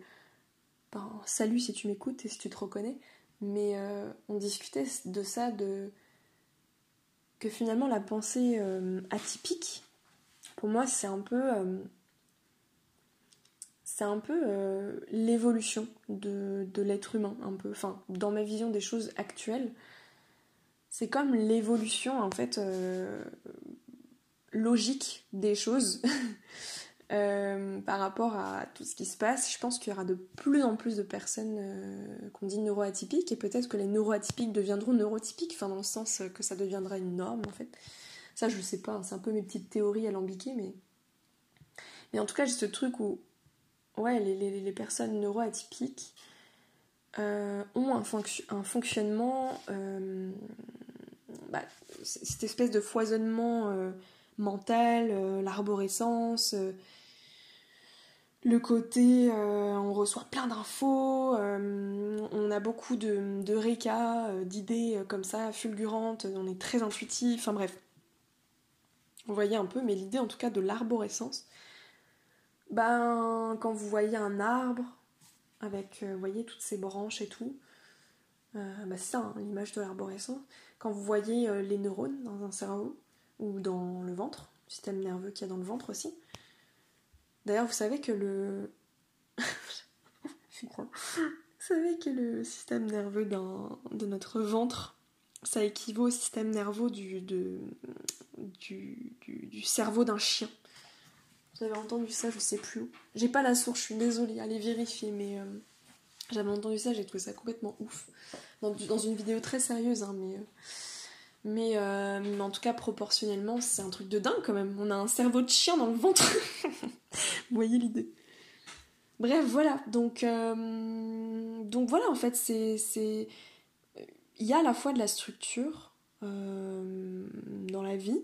ben, salut si tu m'écoutes et si tu te reconnais. Mais on discutait de ça, de que finalement la pensée atypique, pour moi, c'est un peu c'est un peu euh, l'évolution de, l'être humain, un peu. Enfin, dans ma vision des choses actuelles, c'est comme l'évolution, en fait, euh, logique des choses [LAUGHS] euh, par rapport à tout ce qui se passe. Je pense qu'il y aura de plus en plus de personnes qu'on dit neuroatypiques, et peut-être que les neuroatypiques deviendront neurotypiques, enfin, dans le sens que ça deviendra une norme, en fait. Ça, je sais pas, hein, c'est un peu mes petites théories alambiquées, mais. Mais en tout cas, j'ai ce truc où ouais, les, personnes neuroatypiques euh, ont un, un fonctionnement, euh, bah, cette espèce de foisonnement euh, mental, l'arborescence, le côté on reçoit plein d'infos, on a beaucoup de, de d'idées comme ça, fulgurantes, on est très intuitif, enfin bref. Vous voyez un peu, mais l'idée en tout cas de l'arborescence, ben, quand vous voyez un arbre avec, euh, vous voyez, toutes ces branches et tout, euh, ben, c'est ça, hein, l'image de l'arborescence. Quand vous voyez euh, les neurones dans un cerveau ou dans le ventre, le système nerveux qu'il y a dans le ventre aussi. D'ailleurs, vous savez que le. [LAUGHS] vous savez que le système nerveux de notre ventre, ça équivaut au système nerveux du, du, du cerveau d'un chien. J'avais entendu ça, je sais plus où. J'ai pas la source, je suis désolée, allez vérifier, mais euh, j'avais entendu ça, j'ai trouvé ça complètement ouf. Dans, une vidéo très sérieuse, hein, mais. Euh, euh, mais, en tout cas, proportionnellement, c'est un truc de dingue quand même. On a un cerveau de chien dans le ventre. [LAUGHS] Vous voyez l'idée. Bref, voilà. Donc, donc voilà, en fait, c'est. Il y a à la fois de la structure dans la vie,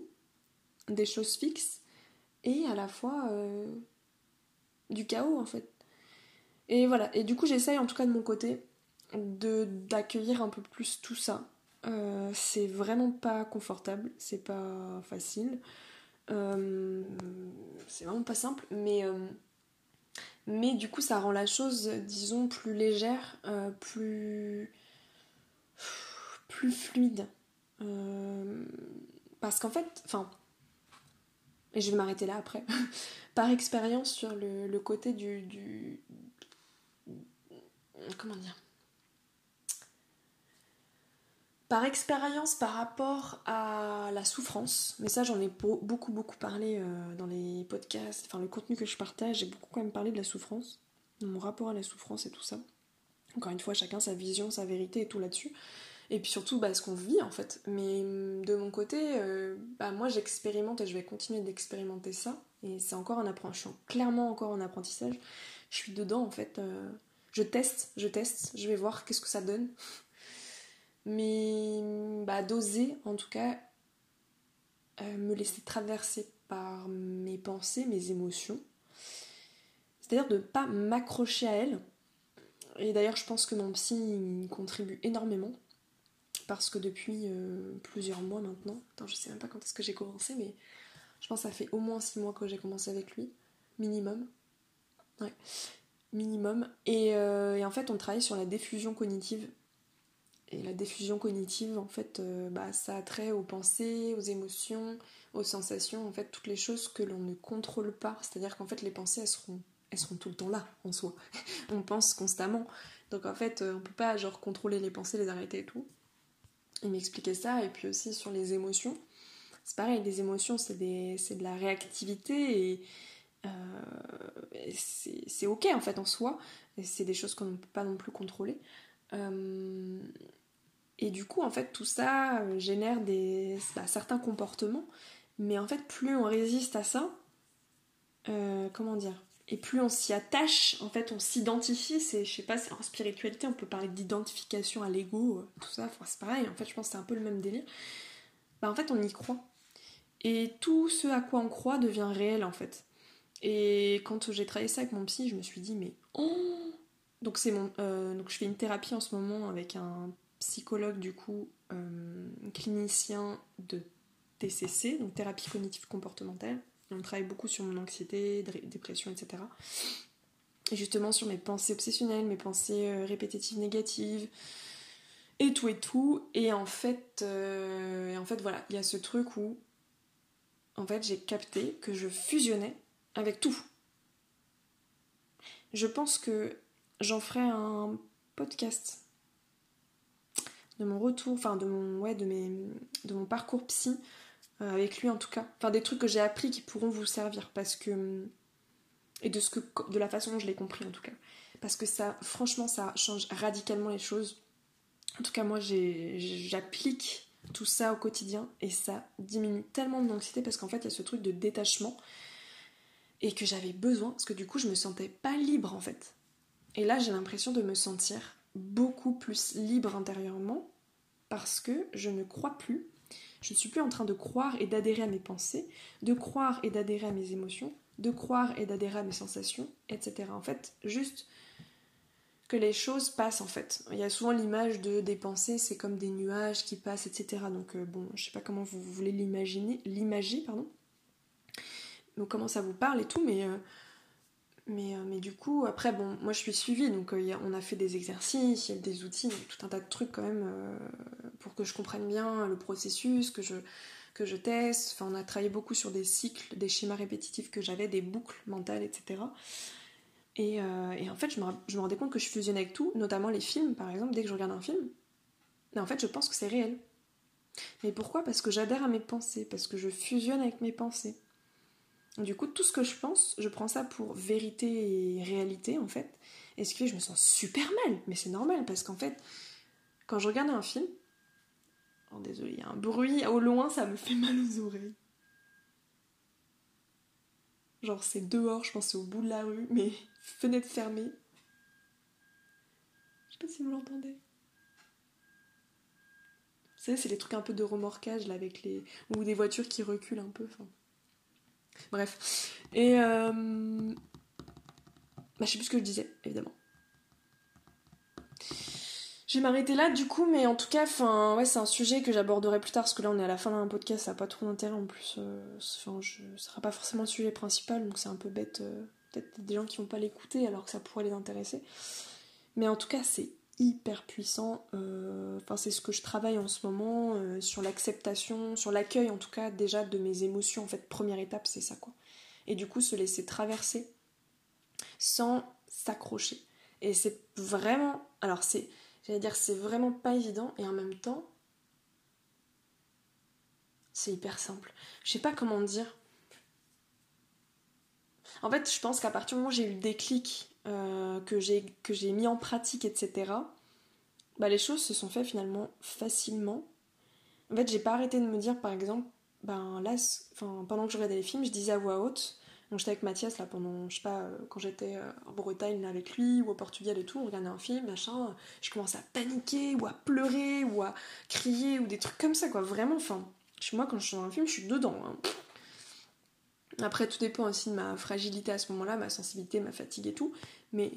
des choses fixes, et à la fois euh, du chaos en fait. Et voilà, et du coup j'essaye en tout cas de mon côté d'accueillir un peu plus tout ça. Euh, c'est vraiment pas confortable, c'est pas facile, euh, c'est vraiment pas simple, mais, mais du coup ça rend la chose, disons, plus légère, plus, plus fluide. parce qu'en fait, enfin, et je vais m'arrêter là après, [LAUGHS] par expérience sur le, côté du, du, Comment dire? Par expérience par rapport à la souffrance, mais ça j'en ai beaucoup beaucoup parlé euh, dans les podcasts, enfin le contenu que je partage, j'ai beaucoup quand même parlé de la souffrance, mon rapport à la souffrance et tout ça. Encore une fois, chacun sa vision, sa vérité et tout là-dessus et puis surtout bah, ce qu'on vit en fait. Mais hum, de mon côté, euh, bah, moi j'expérimente et je vais continuer d'expérimenter ça. Et c'est encore un apprentissage, clairement encore un apprentissage. Je suis dedans en fait. Euh, je teste, je teste, je vais voir qu'est-ce que ça donne. [LAUGHS] Mais bah, d'oser en tout cas euh, me laisser traverser par mes pensées, mes émotions. C'est-à-dire de ne pas m'accrocher à elles. Et d'ailleurs, je pense que mon psy contribue énormément parce que depuis euh, plusieurs mois maintenant, attends, je sais même pas quand est-ce que j'ai commencé, mais je pense que ça fait au moins six mois que j'ai commencé avec lui, minimum. Ouais, minimum. Et, euh, et, en fait, on travaille sur la diffusion cognitive. Et la diffusion cognitive, en fait, euh, bah, ça a trait aux pensées, aux émotions, aux sensations, en fait, toutes les choses que l'on ne contrôle pas. C'est-à-dire qu'en fait, les pensées, elles seront, elles seront tout le temps là, en soi. [LAUGHS] on pense constamment. Donc en fait, on peut pas genre contrôler les pensées, les arrêter et tout il m'expliquait ça, et puis aussi sur les émotions. C'est pareil, les émotions, c'est de la réactivité, et, euh, c'est ok en fait en soi, c'est des choses qu'on ne peut pas non plus contrôler. Euh, et du coup, en fait, tout ça euh, génère des, bah, certains comportements, mais en fait, plus on résiste à ça, comment dire? Et plus on s'y attache, en fait, on s'identifie. C'est, je sais pas, en spiritualité, on peut parler d'identification à l'ego, tout ça. Enfin, c'est pareil. En fait, je pense que c'est un peu le même délire. Bah, en fait, on y croit. Et tout ce à quoi on croit devient réel, en fait. Et quand j'ai travaillé ça avec mon psy, je me suis dit, mais oh Donc, c'est mon, euh, donc je fais une thérapie en ce moment avec un psychologue, du coup, euh, clinicien de TCC, donc thérapie cognitive comportementale. On travaille beaucoup sur mon anxiété, dépression, etc. Et justement sur mes pensées obsessionnelles, mes pensées euh, répétitives négatives, et tout et tout. Et en fait, et en fait voilà, il y a ce truc où en fait j'ai capté que je fusionnais avec tout. Je pense que j'en ferai un podcast de mon retour, enfin de mon, ouais, de mes, de mon parcours psy euh, avec lui en tout cas. Enfin des trucs que j'ai appris qui pourront vous servir parce que et de ce que de la façon dont je l'ai compris en tout cas. Parce que ça, franchement, ça change radicalement les choses. En tout cas, moi, j'applique tout ça au quotidien et ça diminue tellement de l'anxiété parce qu'en fait, il y a ce truc de détachement et que j'avais besoin parce que du coup je me sentais pas libre en fait. Et là j'ai l'impression de me sentir beaucoup plus libre intérieurement parce que je ne crois plus, je ne suis plus en train de croire et d'adhérer à mes pensées, de croire et d'adhérer à mes émotions, de croire et d'adhérer à mes sensations, etc. En fait, juste que les choses passent en fait. Il y a souvent l'image de des pensées, c'est comme des nuages qui passent, etc. Donc euh, bon, je sais pas comment vous voulez l'imaginer, l'imaginer, pardon comment ça vous parle et tout, mais, euh, mais, euh, mais du coup, après, bon, moi je suis suivie, donc euh, on a fait des exercices, il des outils, tout un tas de trucs quand même pour que je comprenne bien le processus, que je, que teste. Enfin, on a travaillé beaucoup sur des cycles, des schémas répétitifs que j'avais, des boucles mentales, etc. Et, en fait, je me, je rendais compte que je fusionnais avec tout, notamment les films, par exemple, dès que je regarde un film. Mais en fait, je pense que c'est réel. Mais pourquoi? Parce que j'adhère à mes pensées, parce que je fusionne avec mes pensées. Du coup, tout ce que je pense, je prends ça pour vérité et réalité en fait. Et ce qui fait je me sens super mal. Mais c'est normal parce qu'en fait, quand je regarde un film, oh désolé, il y a un bruit au loin, ça me fait mal aux oreilles. Genre c'est dehors, je pense c'est au bout de la rue, mais [LAUGHS] fenêtre fermée. Je sais pas si vous l'entendez. Vous savez, c'est les trucs un peu de remorquage là avec les. ou des voitures qui reculent un peu. Enfin. Bref. Et. Euh... Bah, je sais plus ce que je disais, évidemment. Je vais m'arrêter là du coup, mais en tout cas, enfin, ouais, c'est un sujet que j'aborderai plus tard parce que là on est à la fin d'un podcast, ça n'a pas trop d'intérêt en plus. Euh, je, sera pas forcément le sujet principal, donc c'est un peu bête. Euh, peut-être des gens qui vont pas l'écouter alors que ça pourrait les intéresser. Mais en tout cas, c'est hyper puissant. Euh, enfin, c'est ce que je travaille en ce moment euh, sur l'acceptation, sur l'accueil en tout cas déjà de mes émotions. En fait, première étape, c'est ça quoi. Et du coup, se laisser traverser sans s'accrocher. Et c'est vraiment, alors c'est, j'allais dire, c'est vraiment pas évident et en même temps, c'est hyper simple. Je sais pas comment dire. En fait, je pense qu'à partir du moment où j'ai eu le déclic euh, que j'ai mis en pratique, etc., bah, les choses se sont faites finalement facilement. En fait, j'ai pas arrêté de me dire, par exemple, ben là, enfin, pendant que je regardais les films, je disais à voix haute, donc j'étais avec Mathias là pendant, je sais pas, euh, quand j'étais euh, en Bretagne avec lui ou au Portugal et tout, on regardait un film, machin, je commençais à paniquer ou à pleurer ou à crier ou des trucs comme ça quoi, vraiment, enfin, moi quand je suis dans un film, je suis dedans. Hein. Après, tout dépend aussi de ma fragilité à ce moment-là, ma sensibilité, ma fatigue et tout. Mais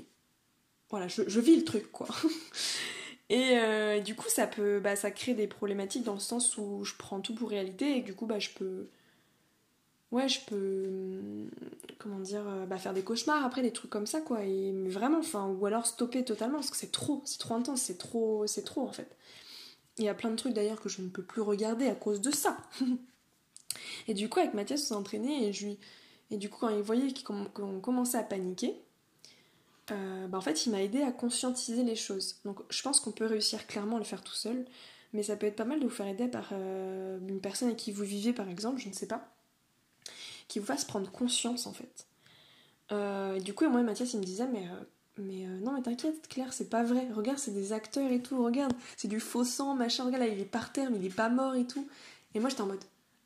voilà, je, vis le truc, quoi. [LAUGHS] Euh, et du coup, ça peut, bah, ça crée des problématiques dans le sens où je prends tout pour réalité et du coup, bah, je peux, ouais, je peux, comment dire, euh, bah, faire des cauchemars après, des trucs comme ça, quoi. Mais vraiment, enfin, ou alors stopper totalement parce que c'est trop, c'est trop intense, c'est trop, c'est trop en fait. Il y a plein de trucs d'ailleurs que je ne peux plus regarder à cause de ça. [LAUGHS] Et du coup, avec Mathias, on s'est entraîné et je lui... Et du coup, quand il voyait qu'on commençait à paniquer, euh, bah en fait, il m'a aidé à conscientiser les choses. Donc, je pense qu'on peut réussir clairement à le faire tout seul, mais ça peut être pas mal de vous faire aider par euh, une personne avec qui vous vivez, par exemple, je ne sais pas, qui vous fasse prendre conscience, en fait. Euh, et du coup, moi, Mathias, il me disait, mais, mais non, mais t'inquiète, Claire, c'est pas vrai. Regarde, c'est des acteurs et tout. Regarde, c'est du faux sang, machin. Regarde, là, il est par terre, mais il est pas mort et tout. Et moi, j'étais en mode,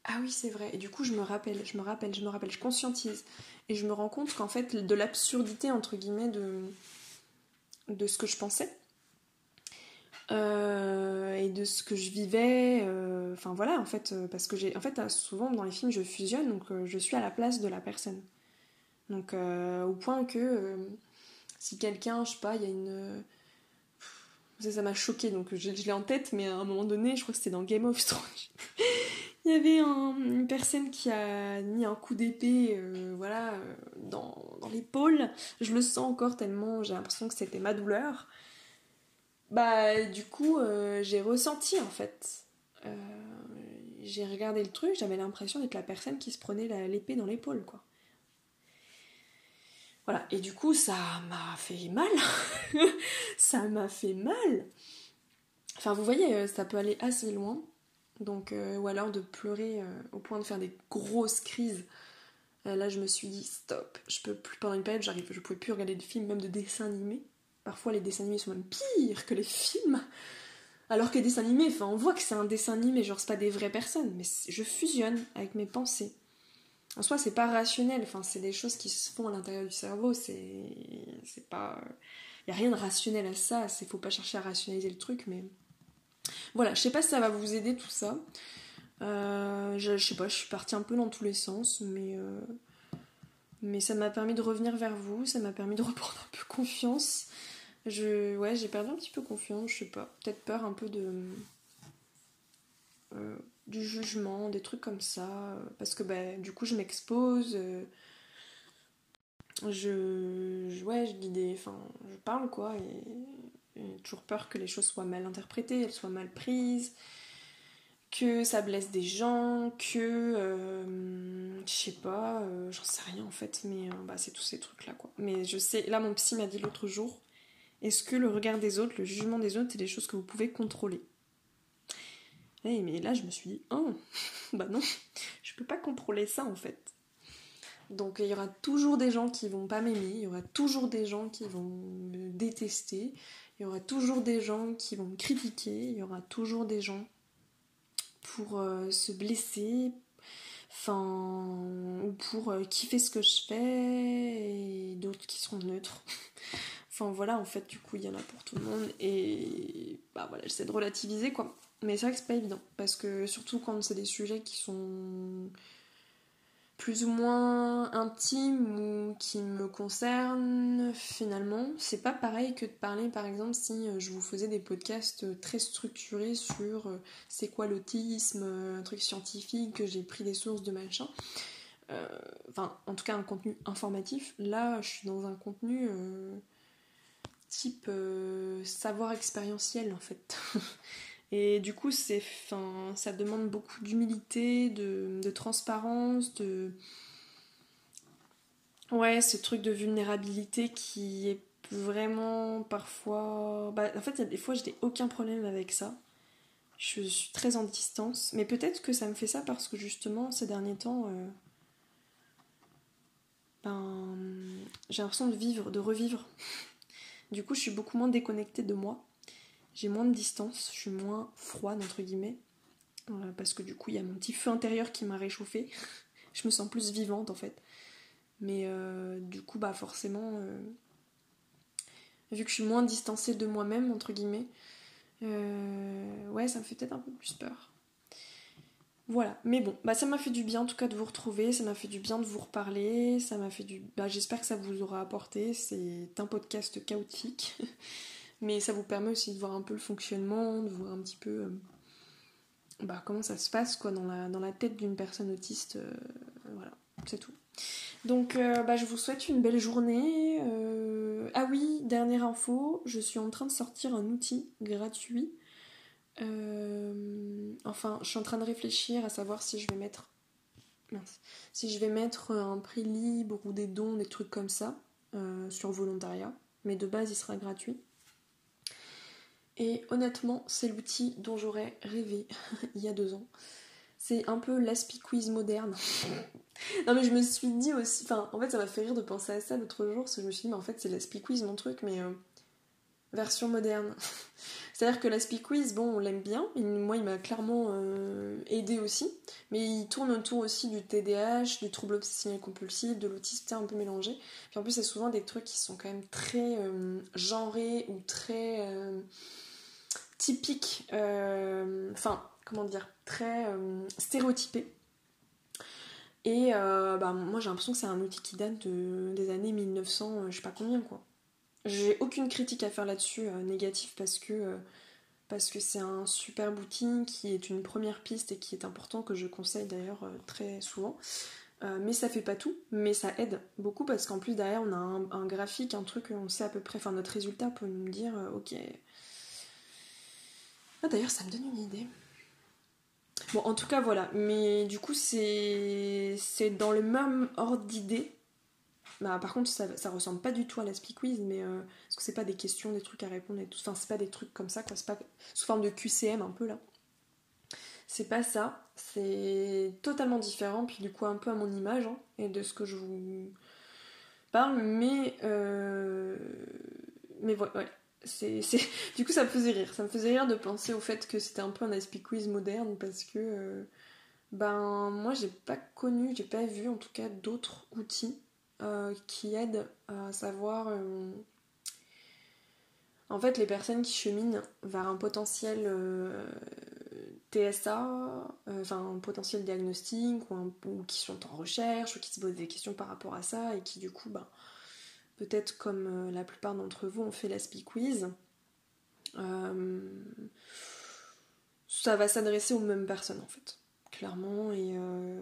ah oui, c'est vrai. Et du coup, je me rappelle, je me rappelle, je me rappelle, je conscientise. Et je me rends compte qu'en fait, de l'absurdité, entre guillemets, de, ce que je pensais. Euh, et de ce que je vivais. Euh, enfin voilà, en fait, euh, parce que j'ai. En fait, souvent dans les films, je fusionne, donc je suis à la place de la personne. Donc, au point que si quelqu'un, je sais pas, il y a une. Ça, m'a choqué, donc je, je l'ai en tête, mais à un moment donné, je crois que c'était dans Game of Thrones. Il y avait une personne qui a mis un coup d'épée voilà, dans, dans l'épaule. Je le sens encore tellement j'ai l'impression que c'était ma douleur. Bah, du coup, euh, j'ai ressenti en fait. Euh, j'ai regardé le truc, j'avais l'impression d'être la personne qui se prenait l'épée dans l'épaule, quoi. Voilà, et du coup, ça m'a fait mal. [LAUGHS] ça m'a fait mal. Enfin, vous voyez, euh, ça peut aller assez loin. Donc, ou alors de pleurer au point de faire des grosses crises. là, je me suis dit, stop, je peux plus, pendant une période, j'arrive, je pouvais plus regarder de films, même de dessins animés. Parfois, les dessins animés sont même pires que les films. Alors que les dessins animés, enfin, on voit que c'est un dessin animé, genre c'est pas des vraies personnes, mais je fusionne avec mes pensées. En soi, c'est pas rationnel, enfin, c'est des choses qui se font à l'intérieur du cerveau, c'est. C'est pas. Y a rien de rationnel à ça, c'est faut pas chercher à rationaliser le truc, mais. Voilà, je sais pas si ça va vous aider tout ça. Euh, je, sais pas, je suis partie un peu dans tous les sens, mais. Euh, mais ça m'a permis de revenir vers vous, ça m'a permis de [LAUGHS] reprendre un peu confiance. Je, ouais, j'ai perdu un petit peu confiance, je sais pas. Peut-être peur un peu de. Euh, du jugement, des trucs comme ça. Parce que bah, du coup, je m'expose. Euh, je, Ouais, je dis des. Enfin, je parle quoi. Et, toujours peur que les choses soient mal interprétées, elles soient mal prises que ça blesse des gens, que euh, je sais pas, j'en sais rien en fait, mais bah, c'est tous ces trucs là quoi. Mais je sais, là mon psy m'a dit l'autre jour, est-ce que le regard des autres, le jugement des autres, c'est des choses que vous pouvez contrôler? Eh, mais là, je me suis dit, oh, [LAUGHS] bah non, je peux pas contrôler ça en fait. Donc il y aura toujours des gens qui vont pas m'aimer, il y aura toujours des gens qui vont me détester, il y aura toujours des gens qui vont me critiquer, il y aura toujours des gens pour euh, se blesser, enfin, ou pour euh, kiffer ce que je fais, et d'autres qui seront neutres. [LAUGHS] Enfin voilà, en fait, du coup, il y en a pour tout le monde. Et bah voilà, j'essaie de relativiser quoi. Mais c'est vrai que c'est pas évident. Parce que surtout quand c'est des sujets qui sont plus ou moins intimes ou qui me concernent finalement, c'est pas pareil que de parler par exemple si euh, je vous faisais des podcasts très structurés sur euh, c'est quoi l'autisme, un truc scientifique, que j'ai pris des sources de machin. Euh, enfin, en tout cas, un contenu informatif. Là, je suis dans un contenu type euh, savoir expérientiel en fait. [LAUGHS] Et du coup, c'est, ça demande beaucoup d'humilité, de, transparence, de. Ouais, ce truc de vulnérabilité qui est vraiment parfois. Bah, en fait, des fois, je n'ai aucun problème avec ça. Je suis très en distance. Mais peut-être que ça me fait ça parce que justement, ces derniers temps. Euh, ben, j'ai l'impression de vivre, de revivre du coup, je suis beaucoup moins déconnectée de moi. J'ai moins de distance, je suis moins froide, entre guillemets. Euh, parce que du coup, il y a mon petit feu intérieur qui m'a réchauffée. [LAUGHS] je me sens plus vivante, en fait. Mais euh, du coup, bah forcément, euh, vu que je suis moins distancée de moi-même, entre guillemets, ouais, ça me fait peut-être un peu plus peur. Voilà, mais bon, bah ça m'a fait du bien en tout cas de vous retrouver, ça m'a fait du bien de vous reparler, ça m'a fait du... Bah j'espère que ça vous aura apporté, c'est un podcast chaotique, [LAUGHS] mais ça vous permet aussi de voir un peu le fonctionnement, de voir un petit peu euh, bah, comment ça se passe quoi dans la, tête d'une personne autiste, euh, voilà, c'est tout. Donc euh, bah, je vous souhaite une belle journée. Ah oui, dernière info, je suis en train de sortir un outil gratuit enfin, je suis en train de réfléchir à savoir si je vais mettre. Si je vais mettre un prix libre ou des dons, des trucs comme ça, sur volontariat. Mais de base, il sera gratuit. Et honnêtement, c'est l'outil dont j'aurais rêvé [LAUGHS] il y a deux ans. C'est un peu l'aspi quiz moderne. non mais je me suis dit aussi, enfin en fait ça m'a fait rire de penser à ça l'autre jour, parce que je me suis dit mais en fait c'est l'aspi quiz mon truc, mais euh, version moderne. [LAUGHS] C'est-à-dire que l'aspi quiz, bon on l'aime bien, moi il m'a clairement euh, aidé aussi, mais il tourne autour aussi du TDAH, du trouble obsessionnel compulsif, de l'autisme, c'est un peu mélangé. Puis en plus c'est souvent des trucs qui sont quand même très euh, genrés ou très typiques, enfin comment dire, très stéréotypés. Et euh, bah, moi j'ai l'impression que c'est un outil qui date des années 1900, euh, je sais pas combien quoi. J'ai aucune critique à faire là-dessus euh, négative parce que c'est un super outil qui est une première piste et qui est important que je conseille d'ailleurs très souvent. mais ça fait pas tout, mais ça aide beaucoup parce qu'en plus derrière on a un, graphique, un truc, on sait à peu près, enfin notre résultat peut nous dire ok. Ah, d'ailleurs ça me donne une idée. Bon, en tout cas, voilà. Mais du coup, c'est dans le même ordre d'idée. Bah, par contre, ça, ça ressemble pas du tout à la Speak Quiz, mais euh, parce que c'est pas des questions, des trucs à répondre et tout. Enfin, c'est pas des trucs comme ça, quoi. C'est pas sous forme de QCM un peu là. C'est pas ça. C'est totalement différent, puis du coup, un peu à mon image hein, et de ce que je vous parle, mais. Euh... Mais voilà, ouais [LAUGHS] Du coup, ça me faisait rire. Ça me faisait rire de penser au fait que c'était un peu un SP quiz moderne parce que, euh, ben, moi, j'ai pas connu, j'ai pas vu en tout cas d'autres outils euh, qui aident à savoir. Euh, en fait, les personnes qui cheminent vers un potentiel TSA, enfin un potentiel diagnostic, ou, qui sont en recherche, ou qui se posent des questions par rapport à ça, et qui du coup, ben, peut-être comme euh, la plupart d'entre vous ont fait la Speak Quiz, euh, ça va s'adresser aux mêmes personnes en fait, clairement. Euh,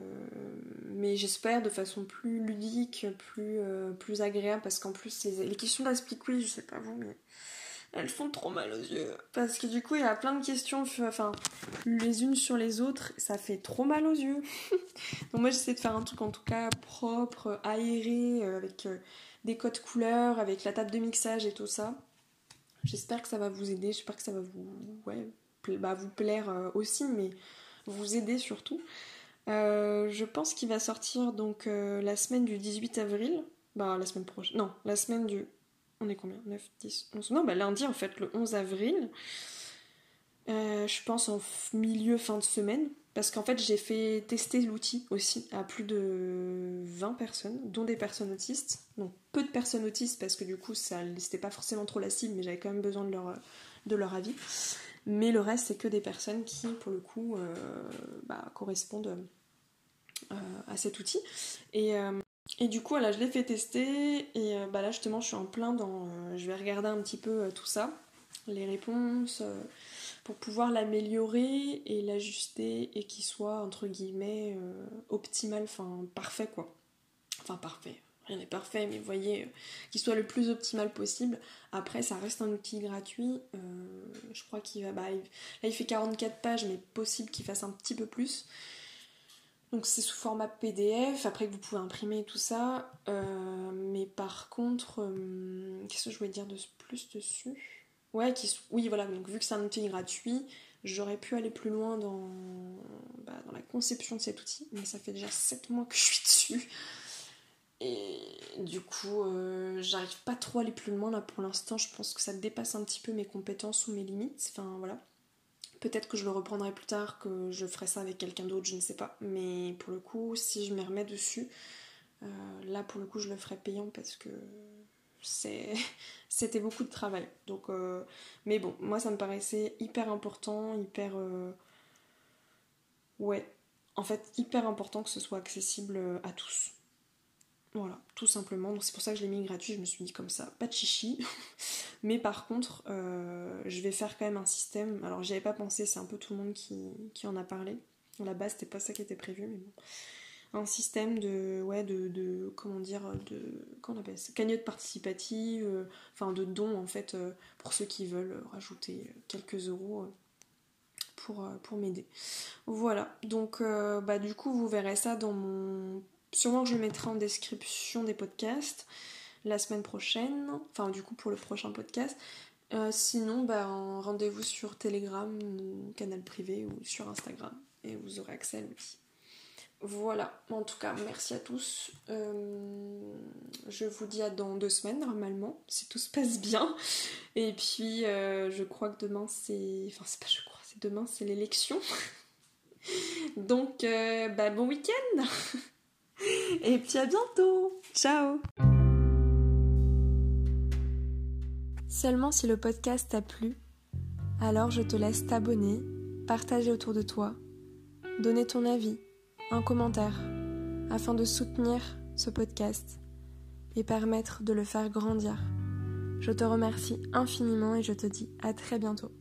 mais j'espère de façon plus ludique, plus, plus agréable, parce qu'en plus les, questions de la Speak Quiz, je sais pas vous, mais elles font trop mal aux yeux. Parce que du coup, il y a plein de questions, enfin, les unes sur les autres, ça fait trop mal aux yeux. [LAUGHS] Donc moi, j'essaie de faire un truc en tout cas propre, aéré, avec des codes couleurs, avec la table de mixage et tout ça. J'espère que ça va vous aider, j'espère que ça va vous, bah, plaire euh, aussi, mais vous aider surtout. Euh, je pense qu'il va sortir donc euh, la semaine du 18 avril. Bah la semaine prochaine. Non, la semaine du. On est combien? 9, 10, 11. Non, bah lundi en fait, le 11 avril. je pense en milieu fin de semaine. Parce qu'en fait, j'ai fait tester l'outil aussi à plus de 20 personnes, dont des personnes autistes. Donc peu de personnes autistes parce que du coup, ça c'était pas forcément trop la cible, mais j'avais quand même besoin de leur, de leur avis. Mais le reste, c'est que des personnes qui, pour le coup, euh, bah, correspondent euh, à cet outil. Et, euh, et du coup, là, je l'ai fait tester. Et bah, là, justement, je suis en plein dans. je vais regarder un petit peu tout ça, les réponses pour pouvoir l'améliorer et l'ajuster et qu'il soit entre guillemets euh, optimal, enfin parfait quoi. Enfin parfait, rien n'est parfait, mais vous voyez, euh, qu'il soit le plus optimal possible. Après, ça reste un outil gratuit. Euh, je crois qu'il va. Bah, là, il fait 44 pages, mais possible qu'il fasse un petit peu plus. Donc c'est sous format PDF, après que vous pouvez imprimer tout ça. mais par contre, qu'est-ce que je voulais dire de plus dessus? Ouais, qui, oui, voilà, donc vu que c'est un outil gratuit, j'aurais pu aller plus loin dans, bah, la conception de cet outil, mais ça fait déjà 7 mois que je suis dessus. Et du coup, euh, j'arrive pas trop à aller plus loin là pour l'instant. Je pense que ça dépasse un petit peu mes compétences ou mes limites. Enfin voilà. Peut-être que je le reprendrai plus tard, que je ferai ça avec quelqu'un d'autre, je ne sais pas. Mais pour le coup, si je m'y remets dessus, euh, là pour le coup, je le ferai payant parce que [LAUGHS] c'était beaucoup de travail. Donc, euh, mais bon, moi ça me paraissait hyper important, hyper. Euh, ouais, en fait, hyper important que ce soit accessible à tous. Voilà, tout simplement. Donc c'est pour ça que je l'ai mis gratuit. Je me suis dit comme ça, pas de chichi. [LAUGHS] mais par contre, euh, je vais faire quand même un système. Alors j'y avais pas pensé, c'est un peu tout le monde qui, qui en a parlé. À la base, c'était pas ça qui était prévu, mais bon un système de ouais de, comment dire de qu'on appelle ça cagnotte participative euh, enfin de dons en fait euh, pour ceux qui veulent rajouter quelques euros euh, pour, pour m'aider. Voilà. Donc bah du coup vous verrez ça dans mon sûrement que je le mettrai en description des podcasts la semaine prochaine enfin du coup pour le prochain podcast. Sinon bah rendez-vous sur Telegram canal privé ou sur Instagram et vous aurez accès à lui. Voilà, en tout cas, merci à tous. Euh, je vous dis à dans deux semaines normalement, si tout se passe bien. Et puis, euh, je crois que demain c'est. Enfin, c'est pas je crois, c'est demain c'est l'élection. [LAUGHS] Donc, euh, bah, bon week-end [LAUGHS] Et puis à bientôt Ciao Seulement si le podcast t'a plu, alors je te laisse t'abonner, partager autour de toi, donner ton avis commentaire afin de soutenir ce podcast et permettre de le faire grandir. Je te remercie infiniment et je te dis à très bientôt.